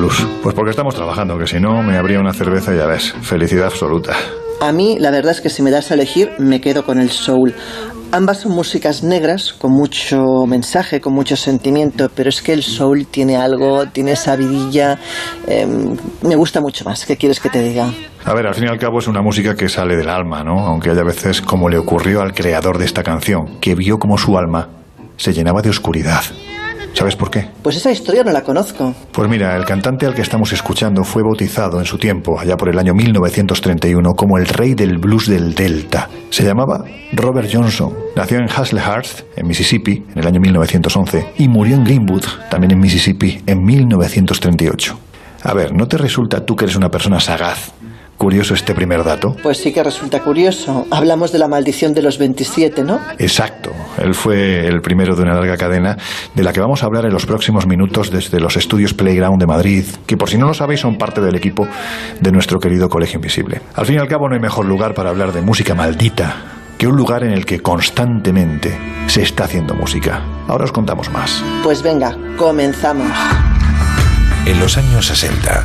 blues. Pues porque estamos trabajando, que si no me habría una cerveza y ya ves. Felicidad absoluta. A mí, la verdad es que si me das a elegir, me quedo con el soul. Ambas son músicas negras, con mucho mensaje, con mucho sentimiento, pero es que el soul tiene algo, tiene esa vidilla. em, me gusta mucho más. ¿Qué quieres que te diga? A ver, al fin y al cabo es una música que sale del alma, ¿no? Aunque haya veces como le ocurrió al creador de esta canción, que vio como su alma se llenaba de oscuridad. ¿Sabes por qué? Pues esa historia no la conozco. Pues mira, el cantante al que estamos escuchando fue bautizado en su tiempo, allá por el año 1931, como el rey del blues del Delta. Se llamaba Robert Johnson. Nació en Hazlehurst, en Mississippi, en el año 1911, y murió en Greenwood, también en Mississippi, en 1938. A ver, ¿no te resulta tú que eres una persona sagaz? Curioso este primer dato. Pues sí que resulta curioso. Hablamos de la maldición de los 27, ¿no? Exacto. Él fue el primero de una larga cadena de la que vamos a hablar en los próximos minutos desde los estudios Playground de Madrid, que por si no lo sabéis son parte del equipo de nuestro querido Colegio Invisible. Al fin y al cabo no hay mejor lugar para hablar de música maldita que un lugar en el que constantemente se está haciendo música. Ahora os contamos más. Pues venga, comenzamos. En los años 60,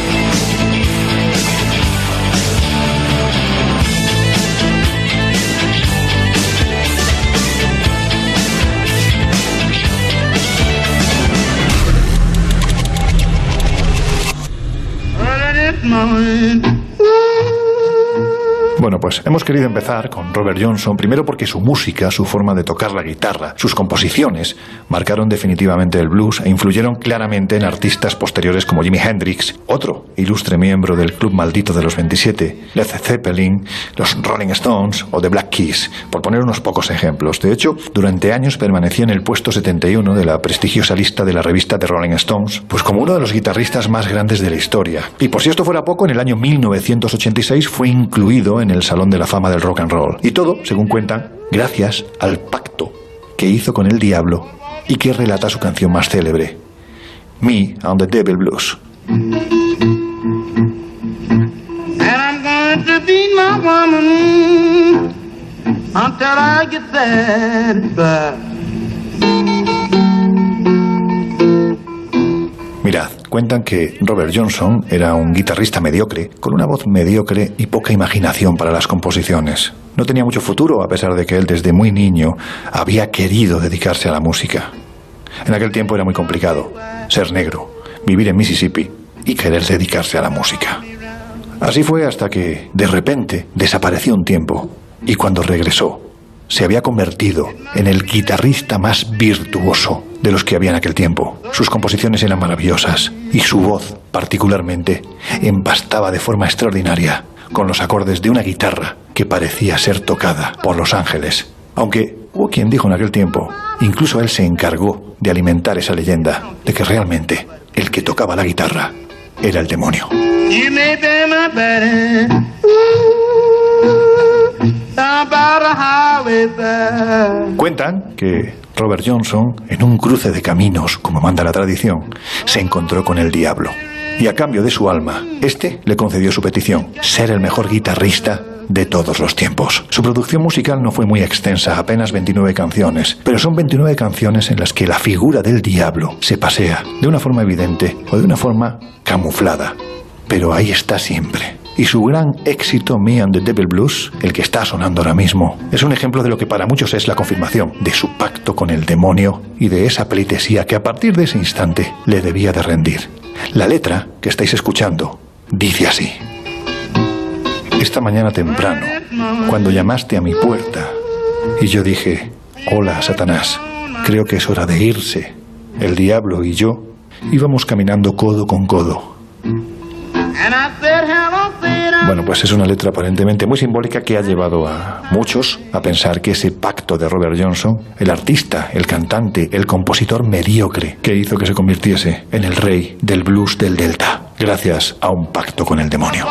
my on. Bueno, pues hemos querido empezar con Robert Johnson, primero porque su música, su forma de tocar la guitarra, sus composiciones, marcaron definitivamente el blues e influyeron claramente en artistas posteriores como Jimi Hendrix, otro ilustre miembro del Club Maldito de los 27, Led Zeppelin, los Rolling Stones o The Black Keys, por poner unos pocos ejemplos. De hecho, durante años permanecía en el puesto 71 de la prestigiosa lista de la revista The Rolling Stones, pues como uno de los guitarristas más grandes de la historia. Y por si esto fuera poco, en el año 1986 fue incluido en el Salón de la Fama del Rock and Roll. Y todo, según cuentan, gracias al pacto que hizo con el diablo y que relata su canción más célebre, Me and the Devil Blues. Mirad, cuentan que Robert Johnson era un guitarrista mediocre, con una voz mediocre y poca imaginación para las composiciones. No tenía mucho futuro, a pesar de que él desde muy niño había querido dedicarse a la música. En aquel tiempo era muy complicado ser negro, vivir en Mississippi y querer dedicarse a la música. Así fue hasta que, de repente, desapareció un tiempo y cuando regresó, se había convertido en el guitarrista más virtuoso de los que había en aquel tiempo. Sus composiciones eran maravillosas y su voz, particularmente, empastaba de forma extraordinaria con los acordes de una guitarra que parecía ser tocada por los ángeles. Aunque hubo quien dijo en aquel tiempo, incluso él se encargó de alimentar esa leyenda de que realmente el que tocaba la guitarra era el demonio. Cuentan que Robert Johnson, en un cruce de caminos, como manda la tradición, se encontró con el diablo. Y a cambio de su alma, este le concedió su petición, ser el mejor guitarrista de todos los tiempos. Su producción musical no fue muy extensa, apenas 29 canciones, pero son 29 canciones en las que la figura del diablo se pasea de una forma evidente o de una forma camuflada. Pero ahí está siempre. Y su gran éxito, Me and the Devil Blues, el que está sonando ahora mismo, es un ejemplo de lo que para muchos es la confirmación de su pacto con el demonio y de esa pleitesía que a partir de ese instante le debía de rendir. La letra que estáis escuchando dice así. esta mañana temprano, cuando llamaste a mi puerta, y yo dije, hola, Satanás, creo que es hora de irse. El diablo y yo íbamos caminando codo con codo. Bueno, pues es una letra aparentemente muy simbólica que ha llevado a muchos a pensar que ese pacto de Robert Johnson, el artista, el cantante, el compositor mediocre, que hizo que se convirtiese en el rey del blues del Delta, gracias a un pacto con el demonio.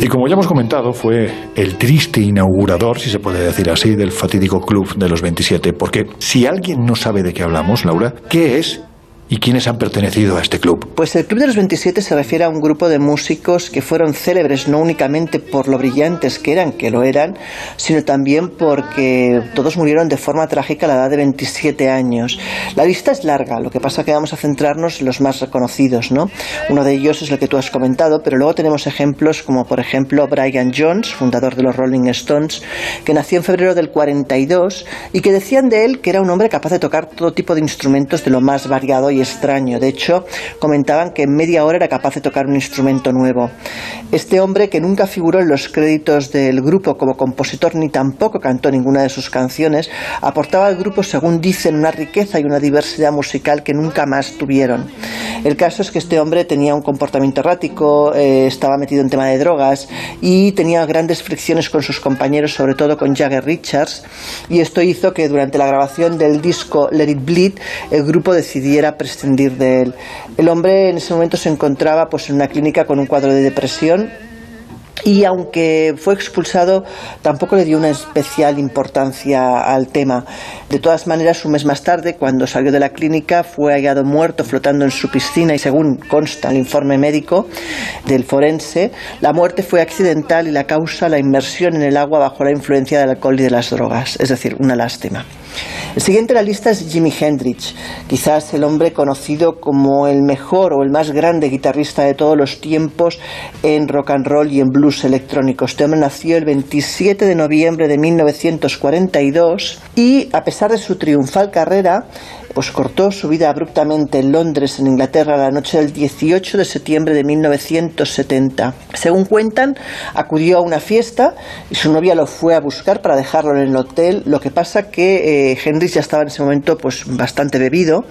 Y como ya hemos comentado, fue el triste inaugurador, si se puede decir así, del fatídico Club de los 27. Porque si alguien no sabe de qué hablamos, Laura, ¿qué es ¿Y quiénes han pertenecido a este club? Pues el Club de los 27 se refiere a un grupo de músicos que fueron célebres no únicamente por lo brillantes que eran, que lo eran, sino también porque todos murieron de forma trágica a la edad de 27 años. La lista es larga, lo que pasa es que vamos a centrarnos en los más reconocidos, ¿no? Uno de ellos es el que tú has comentado, pero luego tenemos ejemplos como por ejemplo Brian Jones, fundador de los Rolling Stones, que nació en febrero del 42 y que decían de él que era un hombre capaz de tocar todo tipo de instrumentos de lo más variado y extraño. De hecho, comentaban que en media hora era capaz de tocar un instrumento nuevo. Este hombre, que nunca figuró en los créditos del grupo como compositor ni tampoco cantó ninguna de sus canciones, aportaba al grupo, según dicen, una riqueza y una diversidad musical que nunca más tuvieron. El caso es que este hombre tenía un comportamiento errático, eh, estaba metido en tema de drogas y tenía grandes fricciones con sus compañeros, sobre todo con Jagger Richards, y esto hizo que durante la grabación del disco Let It Bleed el grupo decidiera prescindir de él. El hombre en ese momento se encontraba pues, en una clínica con un cuadro de depresión y aunque fue expulsado, tampoco le dio una especial importancia al tema. De todas maneras, un mes más tarde, cuando salió de la clínica, fue hallado muerto flotando en su piscina y según consta el informe médico del forense, la muerte fue accidental y la causa la inmersión en el agua bajo la influencia del alcohol y de las drogas, es decir, una lástima. El siguiente en la lista es Jimi Hendrix, quizás el hombre conocido como el mejor o el más grande guitarrista de todos los tiempos en rock and roll y en blues electrónico. Este hombre nació el 27 de noviembre de 1942 y a pesar de su triunfal carrera, pues cortó su vida abruptamente en Londres, en Inglaterra, la noche del 18 de septiembre de 1970. Según cuentan, acudió a una fiesta y su novia lo fue a buscar para dejarlo en el hotel. Lo que pasa que eh, Hendrix ya estaba en ese momento pues bastante bebido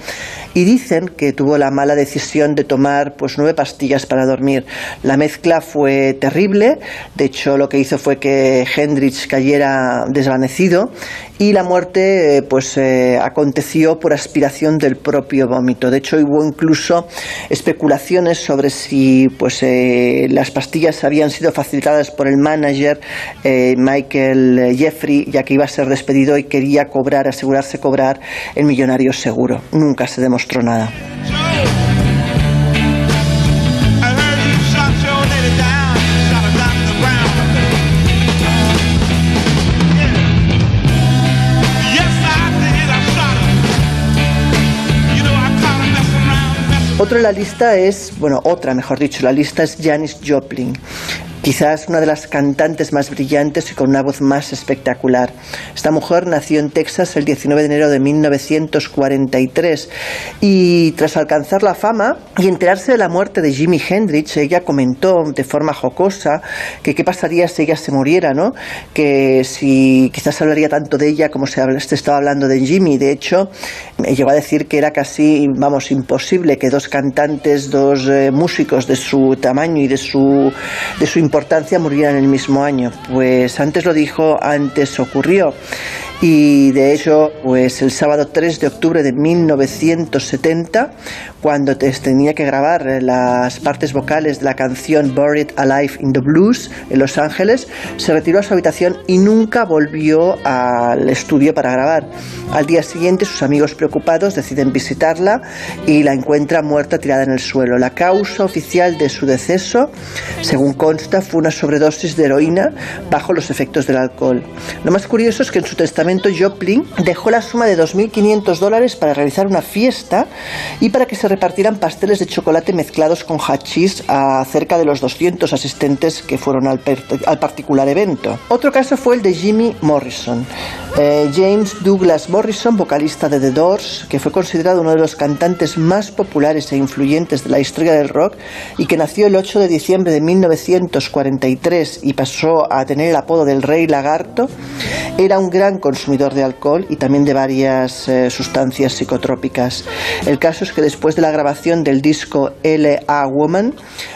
y dicen que tuvo la mala decisión de tomar pues nueve pastillas para dormir. La mezcla fue terrible, de hecho lo que hizo fue que Hendrix cayera desvanecido y la muerte eh, pues eh, aconteció por aspiración del propio vómito. De hecho hubo incluso especulaciones sobre si pues eh, las pastillas habían sido facilitadas por el manager Michael Jeffrey ya que iba a ser despedido y quería cobrar, asegurarse cobrar el millonario seguro. Nunca se demostró nada. Otro en la lista es, bueno, otra mejor dicho, la lista es Janis Joplin quizás una de las cantantes más brillantes y con una voz más espectacular. Esta mujer nació en Texas el 19 de enero de 1943 y tras alcanzar la fama y enterarse de la muerte de Jimi Hendrix, ella comentó de forma jocosa que qué pasaría si ella se muriera, ¿no? Que si quizás hablaría tanto de ella como se, estaba hablando de Jimmy. De hecho, llegó a decir que era casi, vamos, imposible que dos cantantes, dos eh, músicos de su tamaño y de su, de su importancia muriera en el mismo año. Pues antes lo dijo, antes ocurrió. Y de hecho, pues el sábado 3 de octubre de 1970, cuando tenía que grabar las partes vocales de la canción Buried Alive in the Blues en Los Ángeles, se retiró a su habitación y nunca volvió al estudio para grabar. Al día siguiente, sus amigos preocupados deciden visitarla y la encuentran muerta tirada en el suelo. La causa oficial de su deceso, según consta, fue una sobredosis de heroína bajo los efectos del alcohol. Lo más curioso es que en su testamento Joplin dejó la suma de 2.500 dólares para realizar una fiesta y para que se repartieran pasteles de chocolate mezclados con hachís a cerca de los 200 asistentes que fueron al, particular evento. Otro caso fue el de Jimmy Morrison. Eh, James Douglas Morrison, vocalista de The Doors, que fue considerado uno de los cantantes más populares e influyentes de la historia del rock y que nació el 8 de diciembre de 1943 y pasó a tener el apodo del Rey Lagarto, era un gran consumidor de alcohol y también de varias eh, sustancias psicotrópicas. El caso es que después de la grabación del disco L.A. Woman,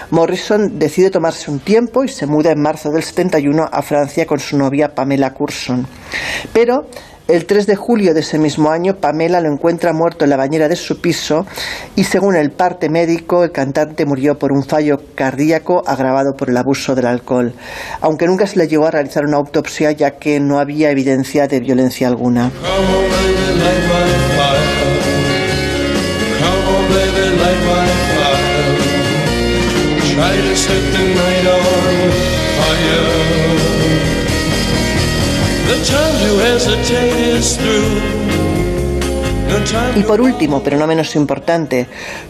Morrison decide tomarse un tiempo y se muda en marzo del 71 a Francia con su novia Pamela Curson. Pero el 3 de julio de ese mismo año, Pamela lo encuentra muerto en la bañera de su piso y según el parte médico, el cantante murió por un fallo cardíaco agravado por el abuso del alcohol, aunque nunca se le llegó a realizar una autopsia ya que no había evidencia de violencia alguna. Y por último, pero no menos importante,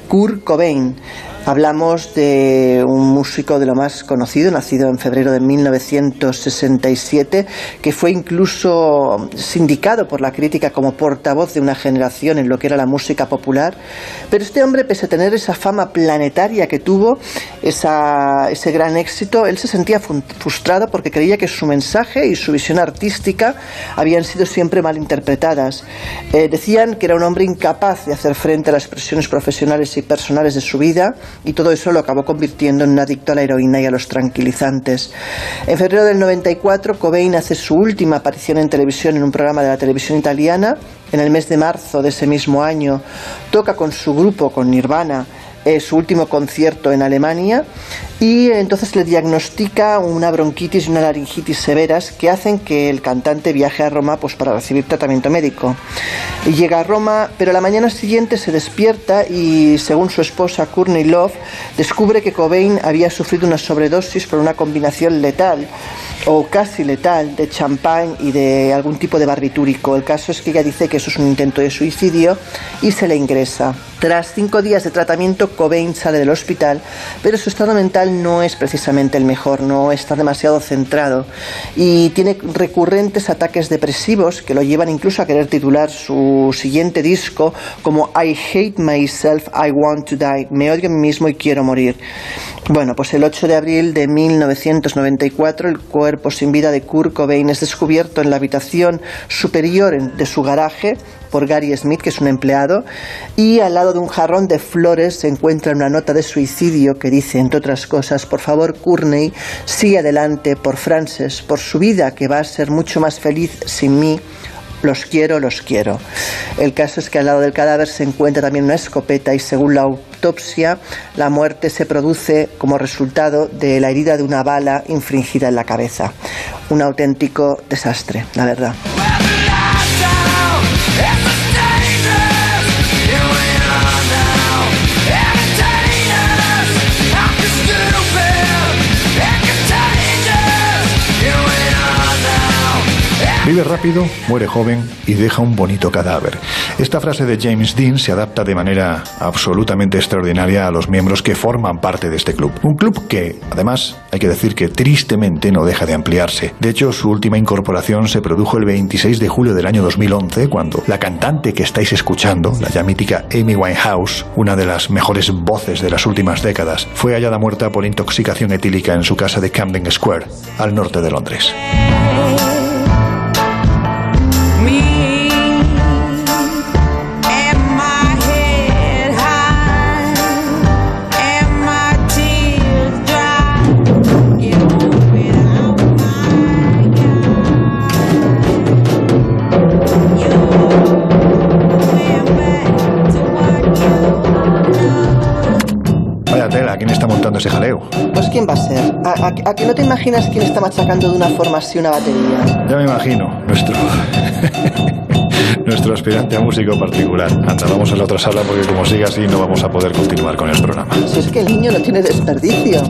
Kurt Cobain, Hablamos de un músico de lo más conocido, nacido en febrero de 1967, que fue incluso sindicado por la crítica como portavoz de una generación en lo que era la música popular. Pero este hombre, pese a tener esa fama planetaria que tuvo, ese gran éxito, él se sentía frustrado porque creía que su mensaje y su visión artística habían sido siempre mal interpretadas. Eh, decían que era un hombre incapaz de hacer frente a las presiones profesionales y personales de su vida y todo eso lo acabó convirtiendo en un adicto a la heroína y a los tranquilizantes. En febrero del 94, Cobain hace su última aparición en televisión en un programa de la televisión italiana. En el mes de marzo de ese mismo año, toca con su grupo, con Nirvana, su último concierto en Alemania y entonces le diagnostica una bronquitis y una laringitis severas que hacen que el cantante viaje a Roma pues, para recibir tratamiento médico. Llega a Roma, pero la mañana siguiente se despierta y según su esposa Courtney Love descubre que Cobain había sufrido una sobredosis por una combinación letal o casi letal de champán y de algún tipo de barbitúrico. El caso es que ella dice que eso es un intento de suicidio y se le ingresa. Tras cinco días de tratamiento, Cobain sale del hospital, pero su estado mental no es precisamente el mejor, no está demasiado centrado y tiene recurrentes ataques depresivos que lo llevan incluso a querer titular su siguiente disco como I Hate Myself, I Want to Die, me odio a mí mismo y quiero morir. Bueno, pues el 8 de abril de 1994 el cuerpo sin vida de Kurt Cobain es descubierto en la habitación superior de su garaje por Gary Smith, que es un empleado, y al lado de un jarrón de flores se encuentra una nota de suicidio que dice, entre otras cosas, por favor, Courtney, sigue adelante por Frances, por su vida, que va a ser mucho más feliz sin mí. Los quiero, los quiero. El caso es que al lado del cadáver se encuentra también una escopeta y según la autopsia, la muerte se produce como resultado de la herida de una bala infringida en la cabeza. Un auténtico desastre, la verdad. Vive rápido, muere joven y deja un bonito cadáver. Esta frase de James Dean se adapta de manera absolutamente extraordinaria a los miembros que forman parte de este club. Un club que, además, hay que decir que tristemente no deja de ampliarse. De hecho, su última incorporación se produjo el 26 de julio del año 2011, cuando la cantante que estáis escuchando, la ya mítica Amy Winehouse, una de las mejores voces de las últimas décadas, fue hallada muerta por intoxicación etílica en su casa de Camden Square, al norte de Londres. ¿Quién va a ser? ¿A, que no te imaginas quién está machacando de una forma así una batería? Ya me imagino, nuestro... nuestro aspirante a músico particular. Anda, vamos a la otra sala porque como siga así no vamos a poder continuar con el programa. Si es que el niño no tiene desperdicio.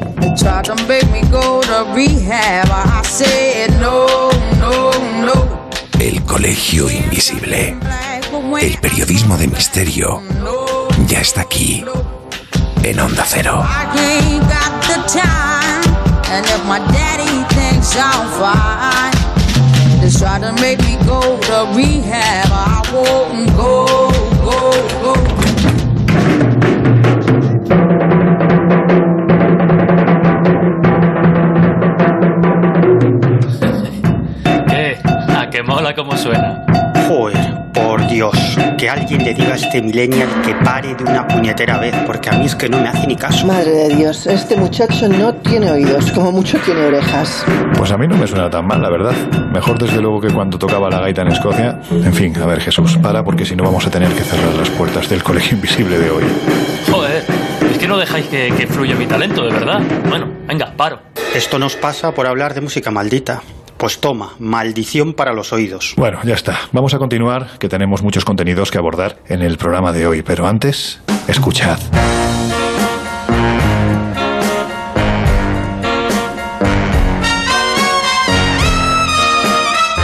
El colegio invisible. El periodismo de misterio ya está aquí en Onda Cero. Try to make me go to rehab. I won't go, go, go. ¿Qué? ¿A qué mola como suena? Joder, Dios, que alguien le diga a este millennial que pare de una puñetera vez, porque a mí es que no me hace ni caso. Madre de Dios, este muchacho no tiene oídos, como mucho tiene orejas. Pues a mí no me suena tan mal, la verdad. Mejor desde luego que cuando tocaba la gaita en Escocia. En fin, a ver Jesús, para porque si no vamos a tener que cerrar las puertas del colegio invisible de hoy. Joder, es que no dejáis que, que fluya mi talento, de verdad. Bueno, venga, paro. Esto nos pasa por hablar de música maldita. Pues toma, maldición para los oídos. Bueno, ya está. Vamos a continuar, que tenemos muchos contenidos que abordar en el programa de hoy. Pero antes, escuchad.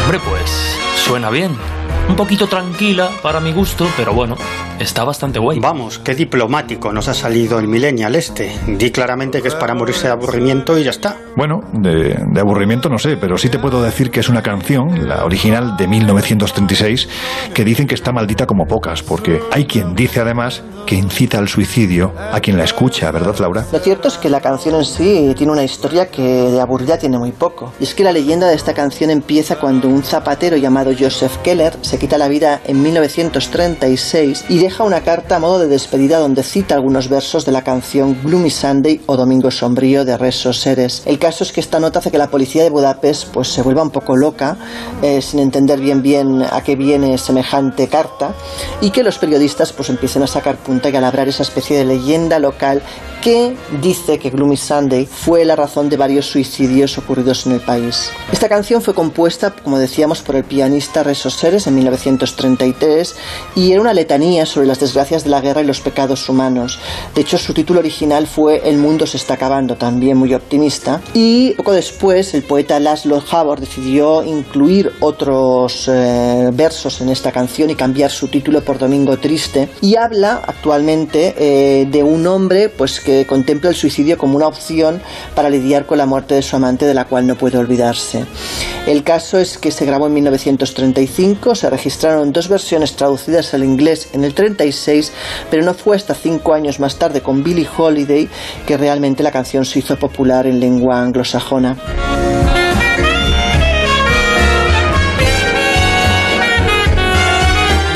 Hombre, pues suena bien. Un poquito tranquila para mi gusto, pero bueno, está bastante guay. Vamos, qué diplomático nos ha salido el millennial este. Di claramente que es para morirse de aburrimiento y ya está. Bueno, de, de aburrimiento no sé, pero sí te puedo decir que es una canción, la original de 1936, que dicen que está maldita como pocas, porque hay quien dice además que incita al suicidio a quien la escucha, ¿verdad, Laura? Lo cierto es que la canción en sí tiene una historia que de aburrida tiene muy poco. Y es que la leyenda de esta canción empieza cuando un zapatero llamado Joseph Keller se quita la vida en 1936 y deja una carta a modo de despedida donde cita algunos versos de la canción Gloomy Sunday o Domingo Sombrío de Reso Seres. El caso es que esta nota hace que la policía de Budapest pues se vuelva un poco loca, eh, sin entender bien bien a qué viene semejante carta, y que los periodistas pues empiecen a sacar punta y a labrar esa especie de leyenda local que dice que Gloomy Sunday fue la razón de varios suicidios ocurridos en el país. Esta canción fue compuesta, como decíamos, por el pianista Reso Seres en 1933 y era una letanía sobre las desgracias de la guerra y los pecados humanos. De hecho, su título original fue El mundo se está acabando, también muy optimista. Y poco después, el poeta Laszlo Havor decidió incluir otros eh, versos en esta canción y cambiar su título por Domingo Triste. Y habla actualmente eh, de un hombre pues, que contempla el suicidio como una opción para lidiar con la muerte de su amante, de la cual no puede olvidarse. El caso es que se grabó en 1935, se registraron dos versiones traducidas al inglés en el 36, pero no fue hasta cinco años más tarde con Billie Holiday que realmente la canción se hizo popular en lengua anglosajona.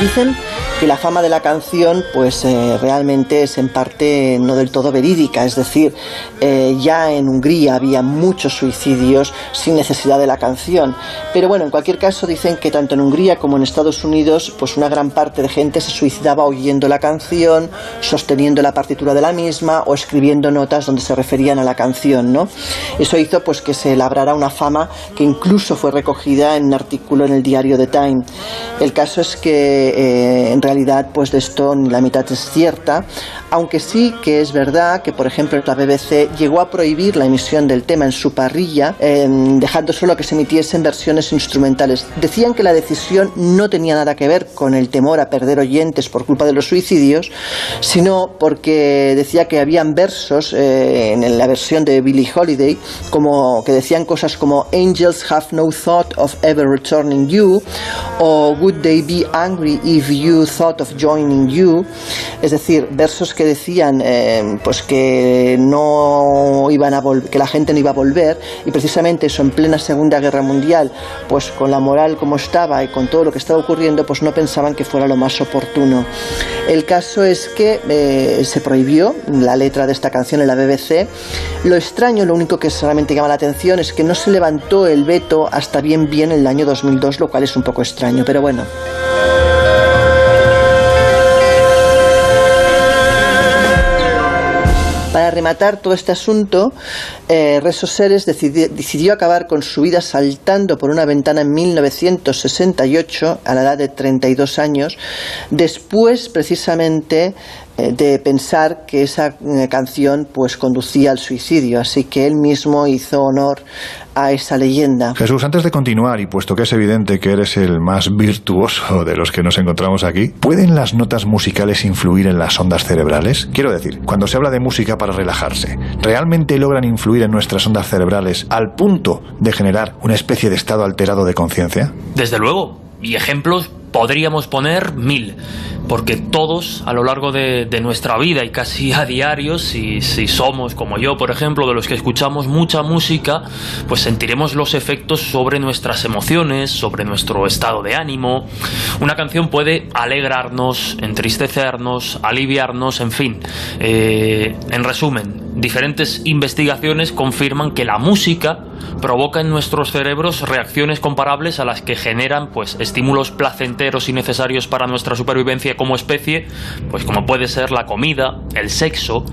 Dicen que la fama de la canción pues eh, realmente es en parte no del todo verídica, es decir, eh, ya en Hungría había muchos suicidios sin necesidad de la canción, pero bueno, en cualquier caso dicen que tanto en Hungría como en Estados Unidos pues una gran parte de gente se suicidaba oyendo la canción, sosteniendo la partitura de la misma o escribiendo notas donde se referían a la canción, ¿no? Eso hizo pues que se labrara una fama que incluso fue recogida en un artículo en el diario The Time. El caso es que eh, en realidad pues de esto ni la mitad es cierta, aunque sí que es verdad que por ejemplo la BBC llegó a prohibir la emisión del tema en su parrilla, eh, dejando solo que se emitiesen versiones instrumentales. Decían que la decisión no tenía nada que ver con el temor a perder oyentes por culpa de los suicidios, sino porque decía que habían versos eh, en la versión de Billie Holiday como que decían cosas como Angels have no thought of ever returning you o Would they be angry if you thought of joining you, es decir, versos que decían eh, pues que no iban a que la gente no iba a volver y precisamente eso en plena Segunda Guerra Mundial, pues con la moral como estaba y con todo lo que estaba ocurriendo, pues no pensaban que fuera lo más oportuno. El caso es que eh, se prohibió la letra de esta canción en la BBC. Lo extraño, lo único que solamente llama la atención es que no se levantó el veto hasta bien bien el año 2002, lo cual es un poco extraño, pero bueno. Rematar todo este asunto, eh, Reso Seres decidió, decidió acabar con su vida saltando por una ventana en 1968 a la edad de 32 años, después precisamente eh, de pensar que esa eh, canción pues conducía al suicidio, así que él mismo hizo honor a esa leyenda. Jesús, antes de continuar, y puesto que es evidente que eres el más virtuoso de los que nos encontramos aquí, ¿pueden las notas musicales influir en las ondas cerebrales? Quiero decir, cuando se habla de música para relajarse, ¿realmente logran influir en nuestras ondas cerebrales al punto de generar una especie de estado alterado de conciencia? Desde luego, y ejemplos podríamos poner mil, porque todos a lo largo de, nuestra vida y casi a diario, si, si, somos como yo, por ejemplo, de los que escuchamos mucha música, pues sentiremos los efectos sobre nuestras emociones, sobre nuestro estado de ánimo. Una canción puede alegrarnos, entristecernos, aliviarnos, en fin. Eh, en resumen, diferentes investigaciones confirman que la música provoca en nuestros cerebros reacciones comparables a las que generan pues estímulos placenteros y necesarios para nuestra supervivencia como especie, pues como puede ser la comida, el sexo.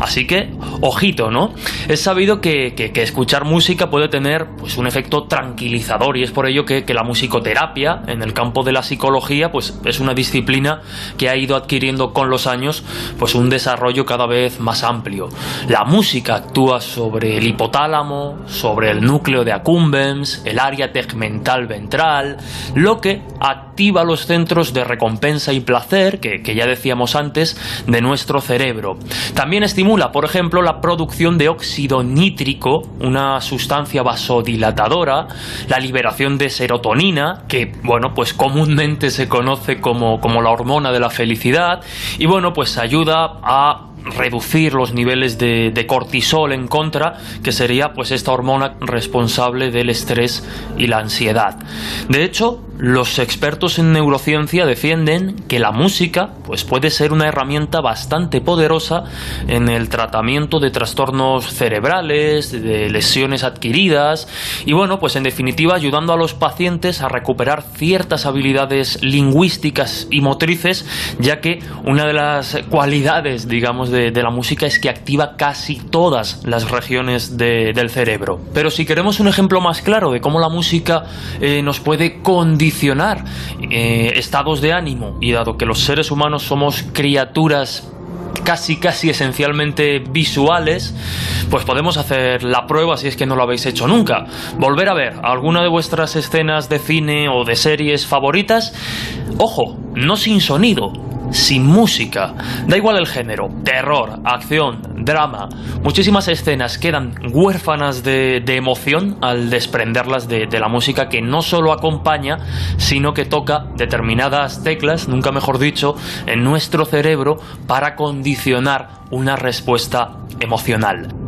Así que, ojito, ¿no? Es sabido que, que, escuchar música puede tener pues un efecto tranquilizador y es por ello que, que la musicoterapia en el campo de la psicología pues es una disciplina que ha ido adquiriendo con los años pues un desarrollo cada vez más amplio. La música actúa sobre el hipotálamo, sobre el núcleo de accumbens, el área tegmental ventral, lo que activa los centros de recompensa y placer, que, que, ya decíamos antes, de nuestro cerebro. También estimula, por ejemplo, la producción de óxido nítrico, una sustancia vasodilatadora, la liberación de serotonina, que, bueno, pues comúnmente se conoce como, como la hormona de la felicidad, y bueno, pues ayuda a reducir los niveles de, cortisol en contra, que sería pues esta hormona responsable del estrés y la ansiedad. De hecho, los expertos en neurociencia defienden que la música pues puede ser una herramienta bastante poderosa en el tratamiento de trastornos cerebrales, de lesiones adquiridas y bueno, pues en definitiva ayudando a los pacientes a recuperar ciertas habilidades lingüísticas y motrices, ya que una de las cualidades, digamos, de, la música es que activa casi todas las regiones de, del cerebro. Pero si queremos un ejemplo más claro de cómo la música eh, nos puede condicionar eh, estados de ánimo y dado que los seres humanos somos criaturas casi casi esencialmente visuales, pues podemos hacer la prueba si es que no lo habéis hecho nunca. Volver a ver alguna de vuestras escenas de cine o de series favoritas, ojo, no sin sonido, sin música. Da igual el género, terror, acción, drama. Muchísimas escenas quedan huérfanas de, de emoción al desprenderlas de, de, la música que no solo acompaña, sino que toca determinadas teclas, nunca mejor dicho, en nuestro cerebro para condicionar una respuesta emocional.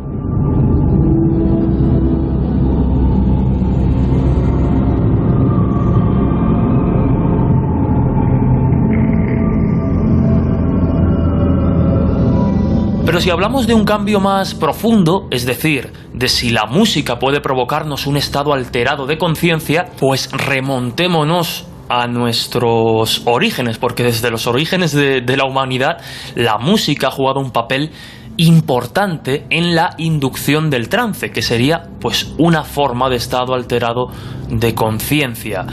Pero si hablamos de un cambio más profundo, es decir, de si la música puede provocarnos un estado alterado de conciencia, pues remontémonos a nuestros orígenes, porque desde los orígenes de, de, la humanidad la música ha jugado un papel importante en la inducción del trance, que sería pues una forma de estado alterado de conciencia.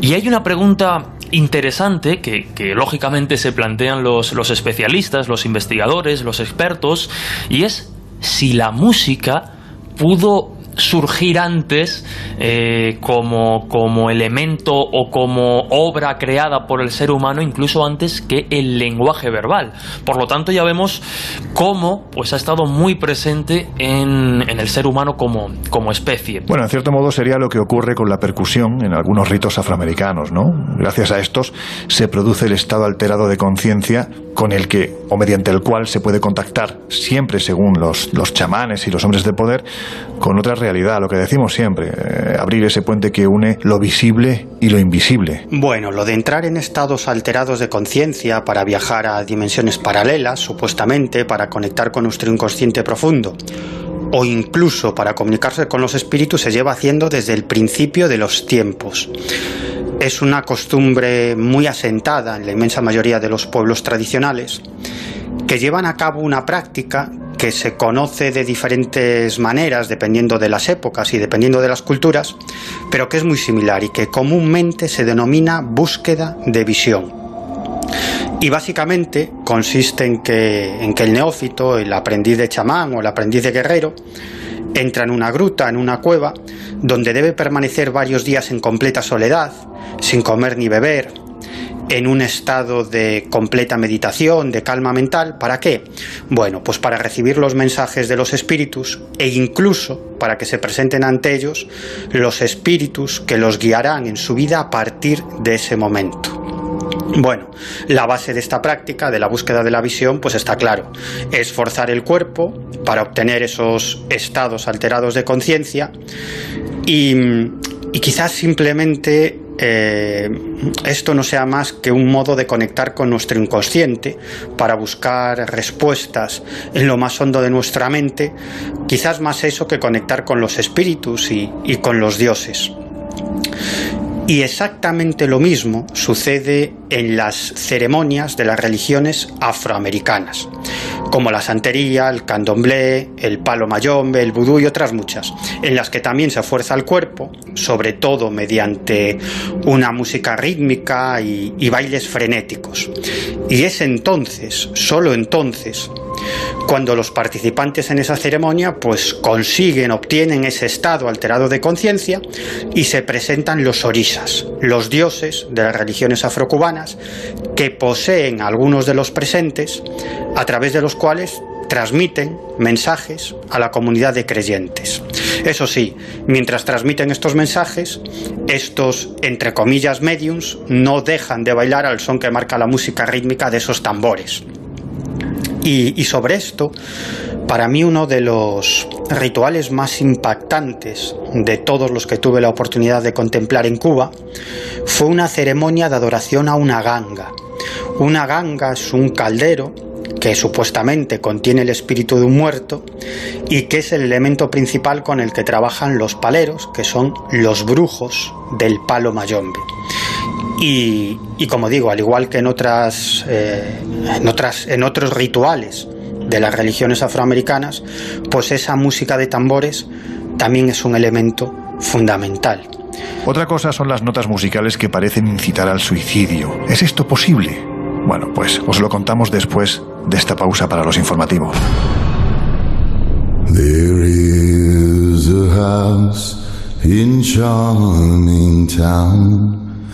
Y hay una pregunta interesante que, lógicamente se plantean los, los especialistas, los investigadores, los expertos, y es si la música pudo surgir antes eh, como, como elemento o como obra creada por el ser humano incluso antes que el lenguaje verbal. Por lo tanto ya vemos cómo pues, ha estado muy presente en, en el ser humano como, como especie. Bueno, en cierto modo sería lo que ocurre con la percusión en algunos ritos afroamericanos, ¿no? Gracias a estos se produce el estado alterado de conciencia con el que, o mediante el cual, se puede contactar, siempre según los, los chamanes y los hombres de poder, con otra realidad, lo que decimos siempre, eh, abrir ese puente que une lo visible y lo invisible. Bueno, lo de entrar en estados alterados de conciencia para viajar a dimensiones paralelas, supuestamente, para conectar con nuestro inconsciente profundo, o incluso para comunicarse con los espíritus, se lleva haciendo desde el principio de los tiempos es una costumbre muy asentada en la inmensa mayoría de los pueblos tradicionales que llevan a cabo una práctica que se conoce de diferentes maneras dependiendo de las épocas y dependiendo de las culturas, pero que es muy similar y que comúnmente se denomina búsqueda de visión. Y básicamente consiste en que, en que el neófito, el aprendiz de chamán o el aprendiz de guerrero, entra en una gruta, en una cueva, donde debe permanecer varios días en completa soledad, sin comer ni beber, en un estado de completa meditación, de calma mental. ¿Para qué? Bueno, pues para recibir los mensajes de los espíritus e incluso para que se presenten ante ellos los espíritus que los guiarán en su vida a partir de ese momento. Bueno, la base de esta práctica, de la búsqueda de la visión, pues está claro. Es forzar el cuerpo para obtener esos estados alterados de conciencia y, y, quizás simplemente eh, esto no sea más que un modo de conectar con nuestro inconsciente para buscar respuestas en lo más hondo de nuestra mente, quizás más eso que conectar con los espíritus y, y con los dioses. Y exactamente lo mismo sucede en las ceremonias de las religiones afroamericanas, como la santería, el candomblé, el palo mayombe, el vudú y otras muchas, en las que también se fuerza el cuerpo, sobre todo mediante una música rítmica y, y bailes frenéticos. Y es entonces, solo entonces, cuando los participantes en esa ceremonia pues consiguen, obtienen ese estado alterado de conciencia y se presentan los orisas, los dioses de las religiones afrocubanas que poseen algunos de los presentes a través de los cuales transmiten mensajes a la comunidad de creyentes. Eso sí, mientras transmiten estos mensajes, estos, entre comillas, mediums no dejan de bailar al son que marca la música rítmica de esos tambores. Y, sobre esto, para mí uno de los rituales más impactantes de todos los que tuve la oportunidad de contemplar en Cuba fue una ceremonia de adoración a una ganga. Una ganga es un caldero que supuestamente contiene el espíritu de un muerto y que es el elemento principal con el que trabajan los paleros, que son los brujos del palo mayombe. Y, y, como digo, al igual que en otras, eh, en otras, en otros rituales de las religiones afroamericanas, pues esa música de tambores también es un elemento fundamental. Otra cosa son las notas musicales que parecen incitar al suicidio. ¿Es esto posible? Bueno, pues os lo contamos después de esta pausa para los informativos. There is a house in charming town.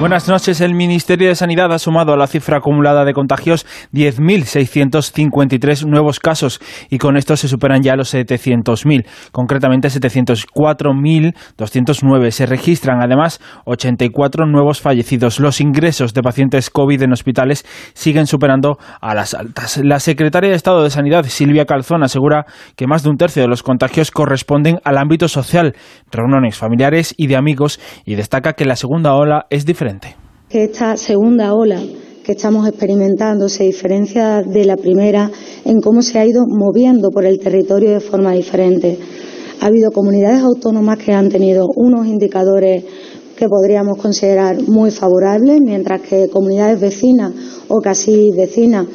Buenas noches. El Ministerio de Sanidad ha sumado a la cifra acumulada de contagios 10.653 nuevos casos y con esto se superan ya los 700.000, concretamente 704.209. Se registran además 84 nuevos fallecidos. Los ingresos de pacientes COVID en hospitales siguen superando a las altas. La secretaria de Estado de Sanidad, Silvia Calzón, asegura que más de un tercio de los contagios corresponden al ámbito social, reuniones familiares y de amigos y destaca que la segunda ola es diferente que esta segunda ola que estamos experimentando se diferencia de la primera en cómo se ha ido moviendo por el territorio de forma diferente. Ha habido comunidades autónomas que han tenido unos indicadores que podríamos considerar muy favorables, mientras que comunidades vecinas o casi vecinas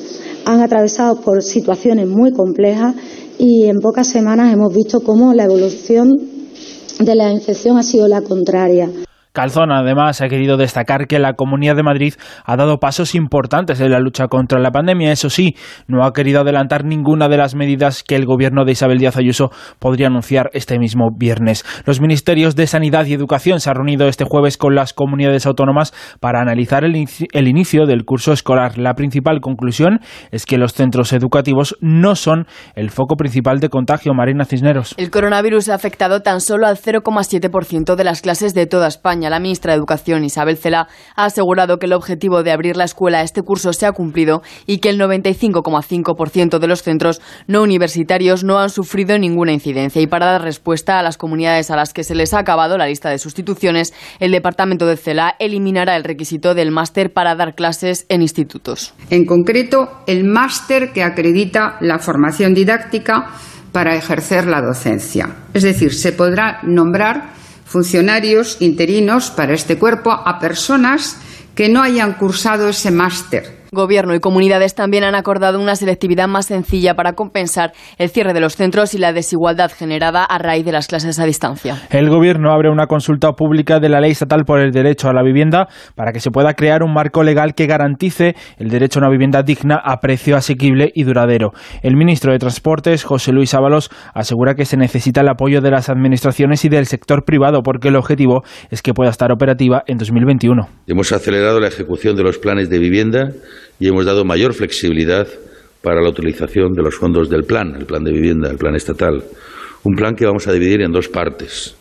han atravesado por situaciones muy complejas y en pocas semanas hemos visto cómo la evolución de la infección ha sido la contraria. Calzón además ha querido destacar que la Comunidad de Madrid ha dado pasos importantes en la lucha contra la pandemia. Eso sí, no ha querido adelantar ninguna de las medidas que el gobierno de Isabel Díaz Ayuso podría anunciar este mismo viernes. Los ministerios de Sanidad y Educación se han reunido este jueves con las comunidades autónomas para analizar el, el inicio del curso escolar. La principal conclusión es que los centros educativos no son el foco principal de contagio. Marina Cisneros. El coronavirus ha afectado tan solo al 0,7% de las clases de toda España. La ministra de Educación, Isabel Cela, ha asegurado que el objetivo de abrir la escuela este curso se ha cumplido y que el 95,5% de los centros no universitarios no han sufrido ninguna incidencia. Y para dar respuesta a las comunidades a las que se les ha acabado la lista de sustituciones, el departamento de Cela eliminará el requisito del máster para dar clases en institutos. En concreto, el máster que acredita la formación didáctica para ejercer la docencia. Es decir, se podrá nombrar funcionarios interinos para este cuerpo a personas que no hayan cursado ese máster Gobierno y comunidades también han acordado una selectividad más sencilla para compensar el cierre de los centros y la desigualdad generada a raíz de las clases a distancia. El Gobierno abre una consulta pública de la Ley Estatal por el Derecho a la Vivienda para que se pueda crear un marco legal que garantice el derecho a una vivienda digna a precio asequible y duradero. El ministro de Transportes, José Luis Ábalos, asegura que se necesita el apoyo de las administraciones y del sector privado porque el objetivo es que pueda estar operativa en 2021. Hemos acelerado la ejecución de los planes de vivienda y hemos dado mayor flexibilidad para la utilización de los fondos del plan, el plan de vivienda, el plan estatal. Un plan que vamos a dividir en dos partes.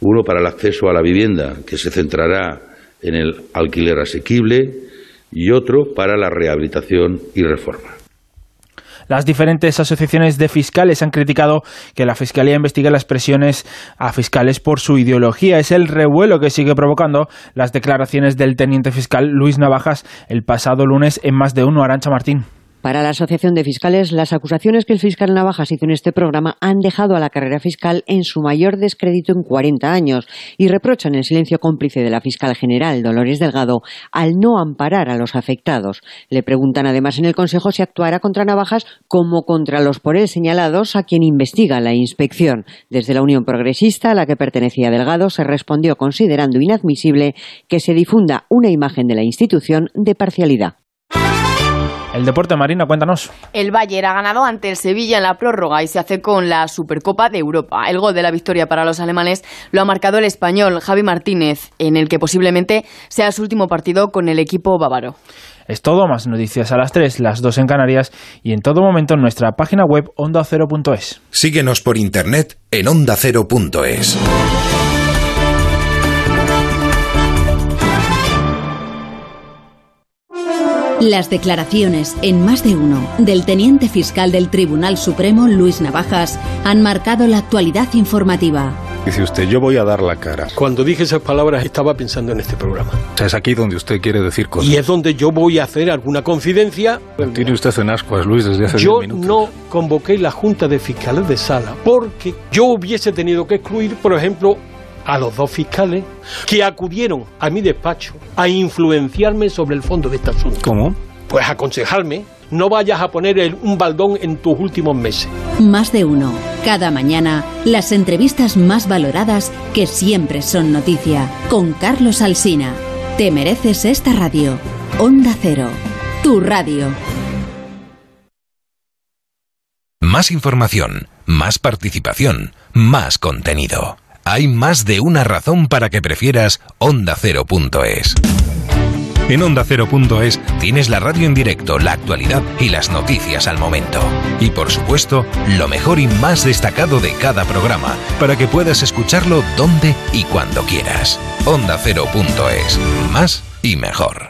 Uno para el acceso a la vivienda, que se centrará en el alquiler asequible, y otro para la rehabilitación y reforma. Las diferentes asociaciones de fiscales han criticado que la Fiscalía investigue las presiones a fiscales por su ideología. Es el revuelo que sigue provocando las declaraciones del teniente fiscal Luis Navajas el pasado lunes en más de uno. Arancha Martín. Para la Asociación de Fiscales, las acusaciones que el fiscal Navajas hizo en este programa han dejado a la carrera fiscal en su mayor descrédito en 40 años y reprochan el silencio cómplice de la fiscal general, Dolores Delgado, al no amparar a los afectados. Le preguntan además en el Consejo si actuará contra Navajas como contra los por él señalados a quien investiga la inspección. Desde la Unión Progresista, a la que pertenecía Delgado, se respondió considerando inadmisible que se difunda una imagen de la institución de parcialidad. El deporte marino, cuéntanos. El Bayern ha ganado ante el Sevilla en la prórroga y se hace con la Supercopa de Europa. El gol de la victoria para los alemanes lo ha marcado el español Javi Martínez, en el que posiblemente sea su último partido con el equipo bávaro. Es todo, más noticias a las 3, las 2 en Canarias y en todo momento en nuestra página web ondacero.es. Síguenos por internet en ondacero.es. Las declaraciones en más de uno del teniente fiscal del Tribunal Supremo, Luis Navajas, han marcado la actualidad informativa. Dice usted, yo voy a dar la cara. Cuando dije esas palabras estaba pensando en este programa. O sea, es aquí donde usted quiere decir cosas. Y es donde yo voy a hacer alguna confidencia. Tiene usted en ascuas, Luis, desde hace Yo 10 minutos. no convoqué la Junta de Fiscales de Sala porque yo hubiese tenido que excluir, por ejemplo, a los dos fiscales que acudieron a mi despacho a influenciarme sobre el fondo de este asunto. ¿Cómo? Pues aconsejarme, no vayas a poner un baldón en tus últimos meses. Más de uno. Cada mañana, las entrevistas más valoradas que siempre son noticia. Con Carlos Alsina. Te mereces esta radio. Onda Cero. Tu radio. Más información, más participación, más contenido. Hay más de una razón para que prefieras ondacero.es. En ondacero.es tienes la radio en directo, la actualidad y las noticias al momento. Y por supuesto, lo mejor y más destacado de cada programa, para que puedas escucharlo donde y cuando quieras. Ondacero.es. Más y mejor.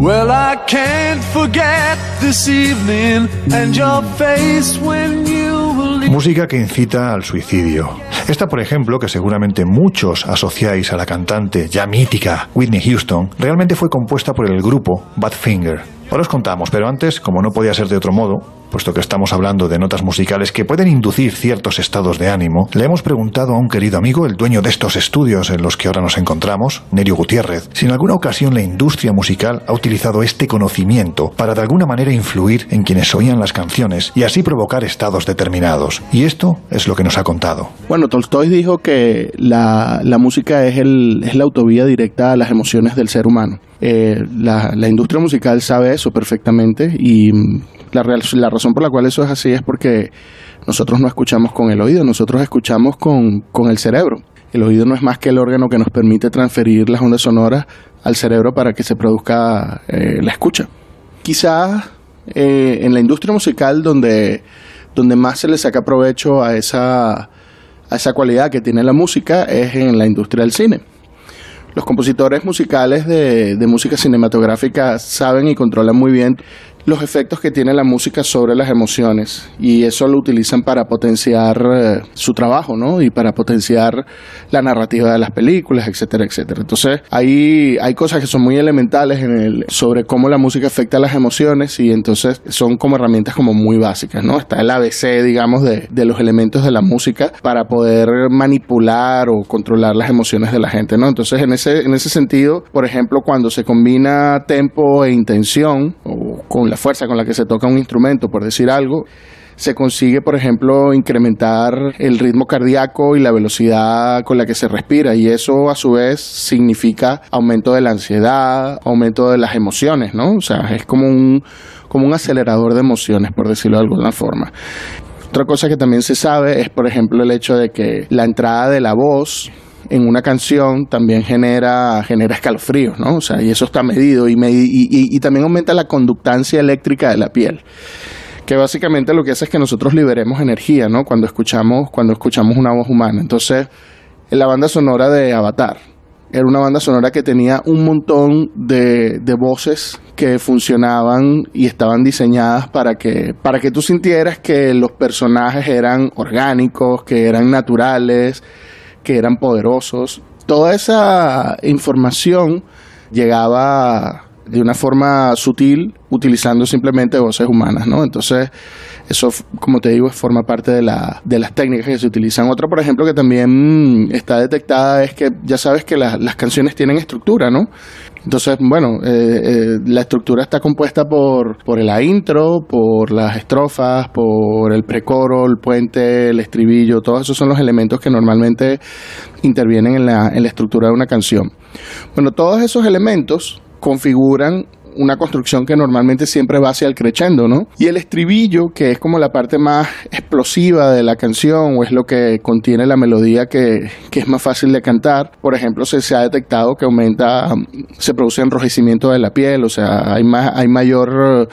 Well, I can't forget this evening and your face when you. Música que incita al suicidio. Esta, por ejemplo, que seguramente muchos asociáis a la cantante ya mítica Whitney Houston, realmente fue compuesta por el grupo Badfinger. Ahora os contamos, pero antes, como no podía ser de otro modo, puesto que estamos hablando de notas musicales que pueden inducir ciertos estados de ánimo, le hemos preguntado a un querido amigo, el dueño de estos estudios en los que ahora nos encontramos, Nerio Gutiérrez, si en alguna ocasión la industria musical ha utilizado este conocimiento para de alguna manera influir en quienes oían las canciones y así provocar estados determinados. Y esto es lo que nos ha contado. Bueno, Tolstoy dijo que la, la música es, el, es la autovía directa a las emociones del ser humano. Eh, la, la industria musical sabe eso perfectamente y mm, la, la razón por la cual eso es así es porque nosotros no escuchamos con el oído, nosotros escuchamos con, con el cerebro. El oído no es más que el órgano que nos permite transferir las ondas sonoras al cerebro para que se produzca eh, la escucha. Quizás eh, en la industria musical donde, donde más se le saca provecho a esa, a esa cualidad que tiene la música es en la industria del cine. Los compositores musicales de, de música cinematográfica saben y controlan muy bien los efectos que tiene la música sobre las emociones y eso lo utilizan para potenciar eh, su trabajo, ¿no? Y para potenciar la narrativa de las películas, etcétera, etcétera. Entonces, hay, hay cosas que son muy elementales en el, sobre cómo la música afecta las emociones y entonces son como herramientas como muy básicas, ¿no? Está el ABC, digamos, de, de los elementos de la música para poder manipular o controlar las emociones de la gente, ¿no? Entonces, en ese, en ese sentido, por ejemplo, cuando se combina tempo e intención o con la fuerza con la que se toca un instrumento, por decir algo, se consigue, por ejemplo, incrementar el ritmo cardíaco y la velocidad con la que se respira y eso a su vez significa aumento de la ansiedad, aumento de las emociones, ¿no? O sea, es como un, como un acelerador de emociones, por decirlo de alguna forma. Otra cosa que también se sabe es, por ejemplo, el hecho de que la entrada de la voz en una canción también genera, genera escalofríos, ¿no? O sea, y eso está medido y, y, y- y también aumenta la conductancia eléctrica de la piel que básicamente lo que hace es que nosotros liberemos energía, ¿no? Cuando escuchamos, cuando escuchamos una voz humana. Entonces, en la banda sonora de Avatar era una banda sonora que tenía un montón de, de voces que funcionaban y estaban diseñadas para que, para que tú sintieras que los personajes eran orgánicos, que eran naturales, que eran poderosos. Toda esa información llegaba de una forma sutil utilizando simplemente voces humanas, ¿no? Entonces, eso, como te digo, forma parte de, la, de las técnicas que se utilizan. Otra, por ejemplo, que también está detectada es que ya sabes que la- las canciones tienen estructura, ¿no? Entonces, bueno, eh, eh, la estructura está compuesta por, por la intro, por las estrofas, por el precoro, el puente, el estribillo, todos esos son los elementos que normalmente intervienen en la, en la estructura de una canción. Bueno, todos esos elementos configuran una construcción que normalmente siempre va hacia el crescendo, ¿no? Y el estribillo, que es como la parte más explosiva de la canción o es lo que contiene la melodía que, que es más fácil de cantar, por ejemplo, se, se ha detectado que aumenta, se produce enrojecimiento de la piel, o sea, hay, más, hay mayor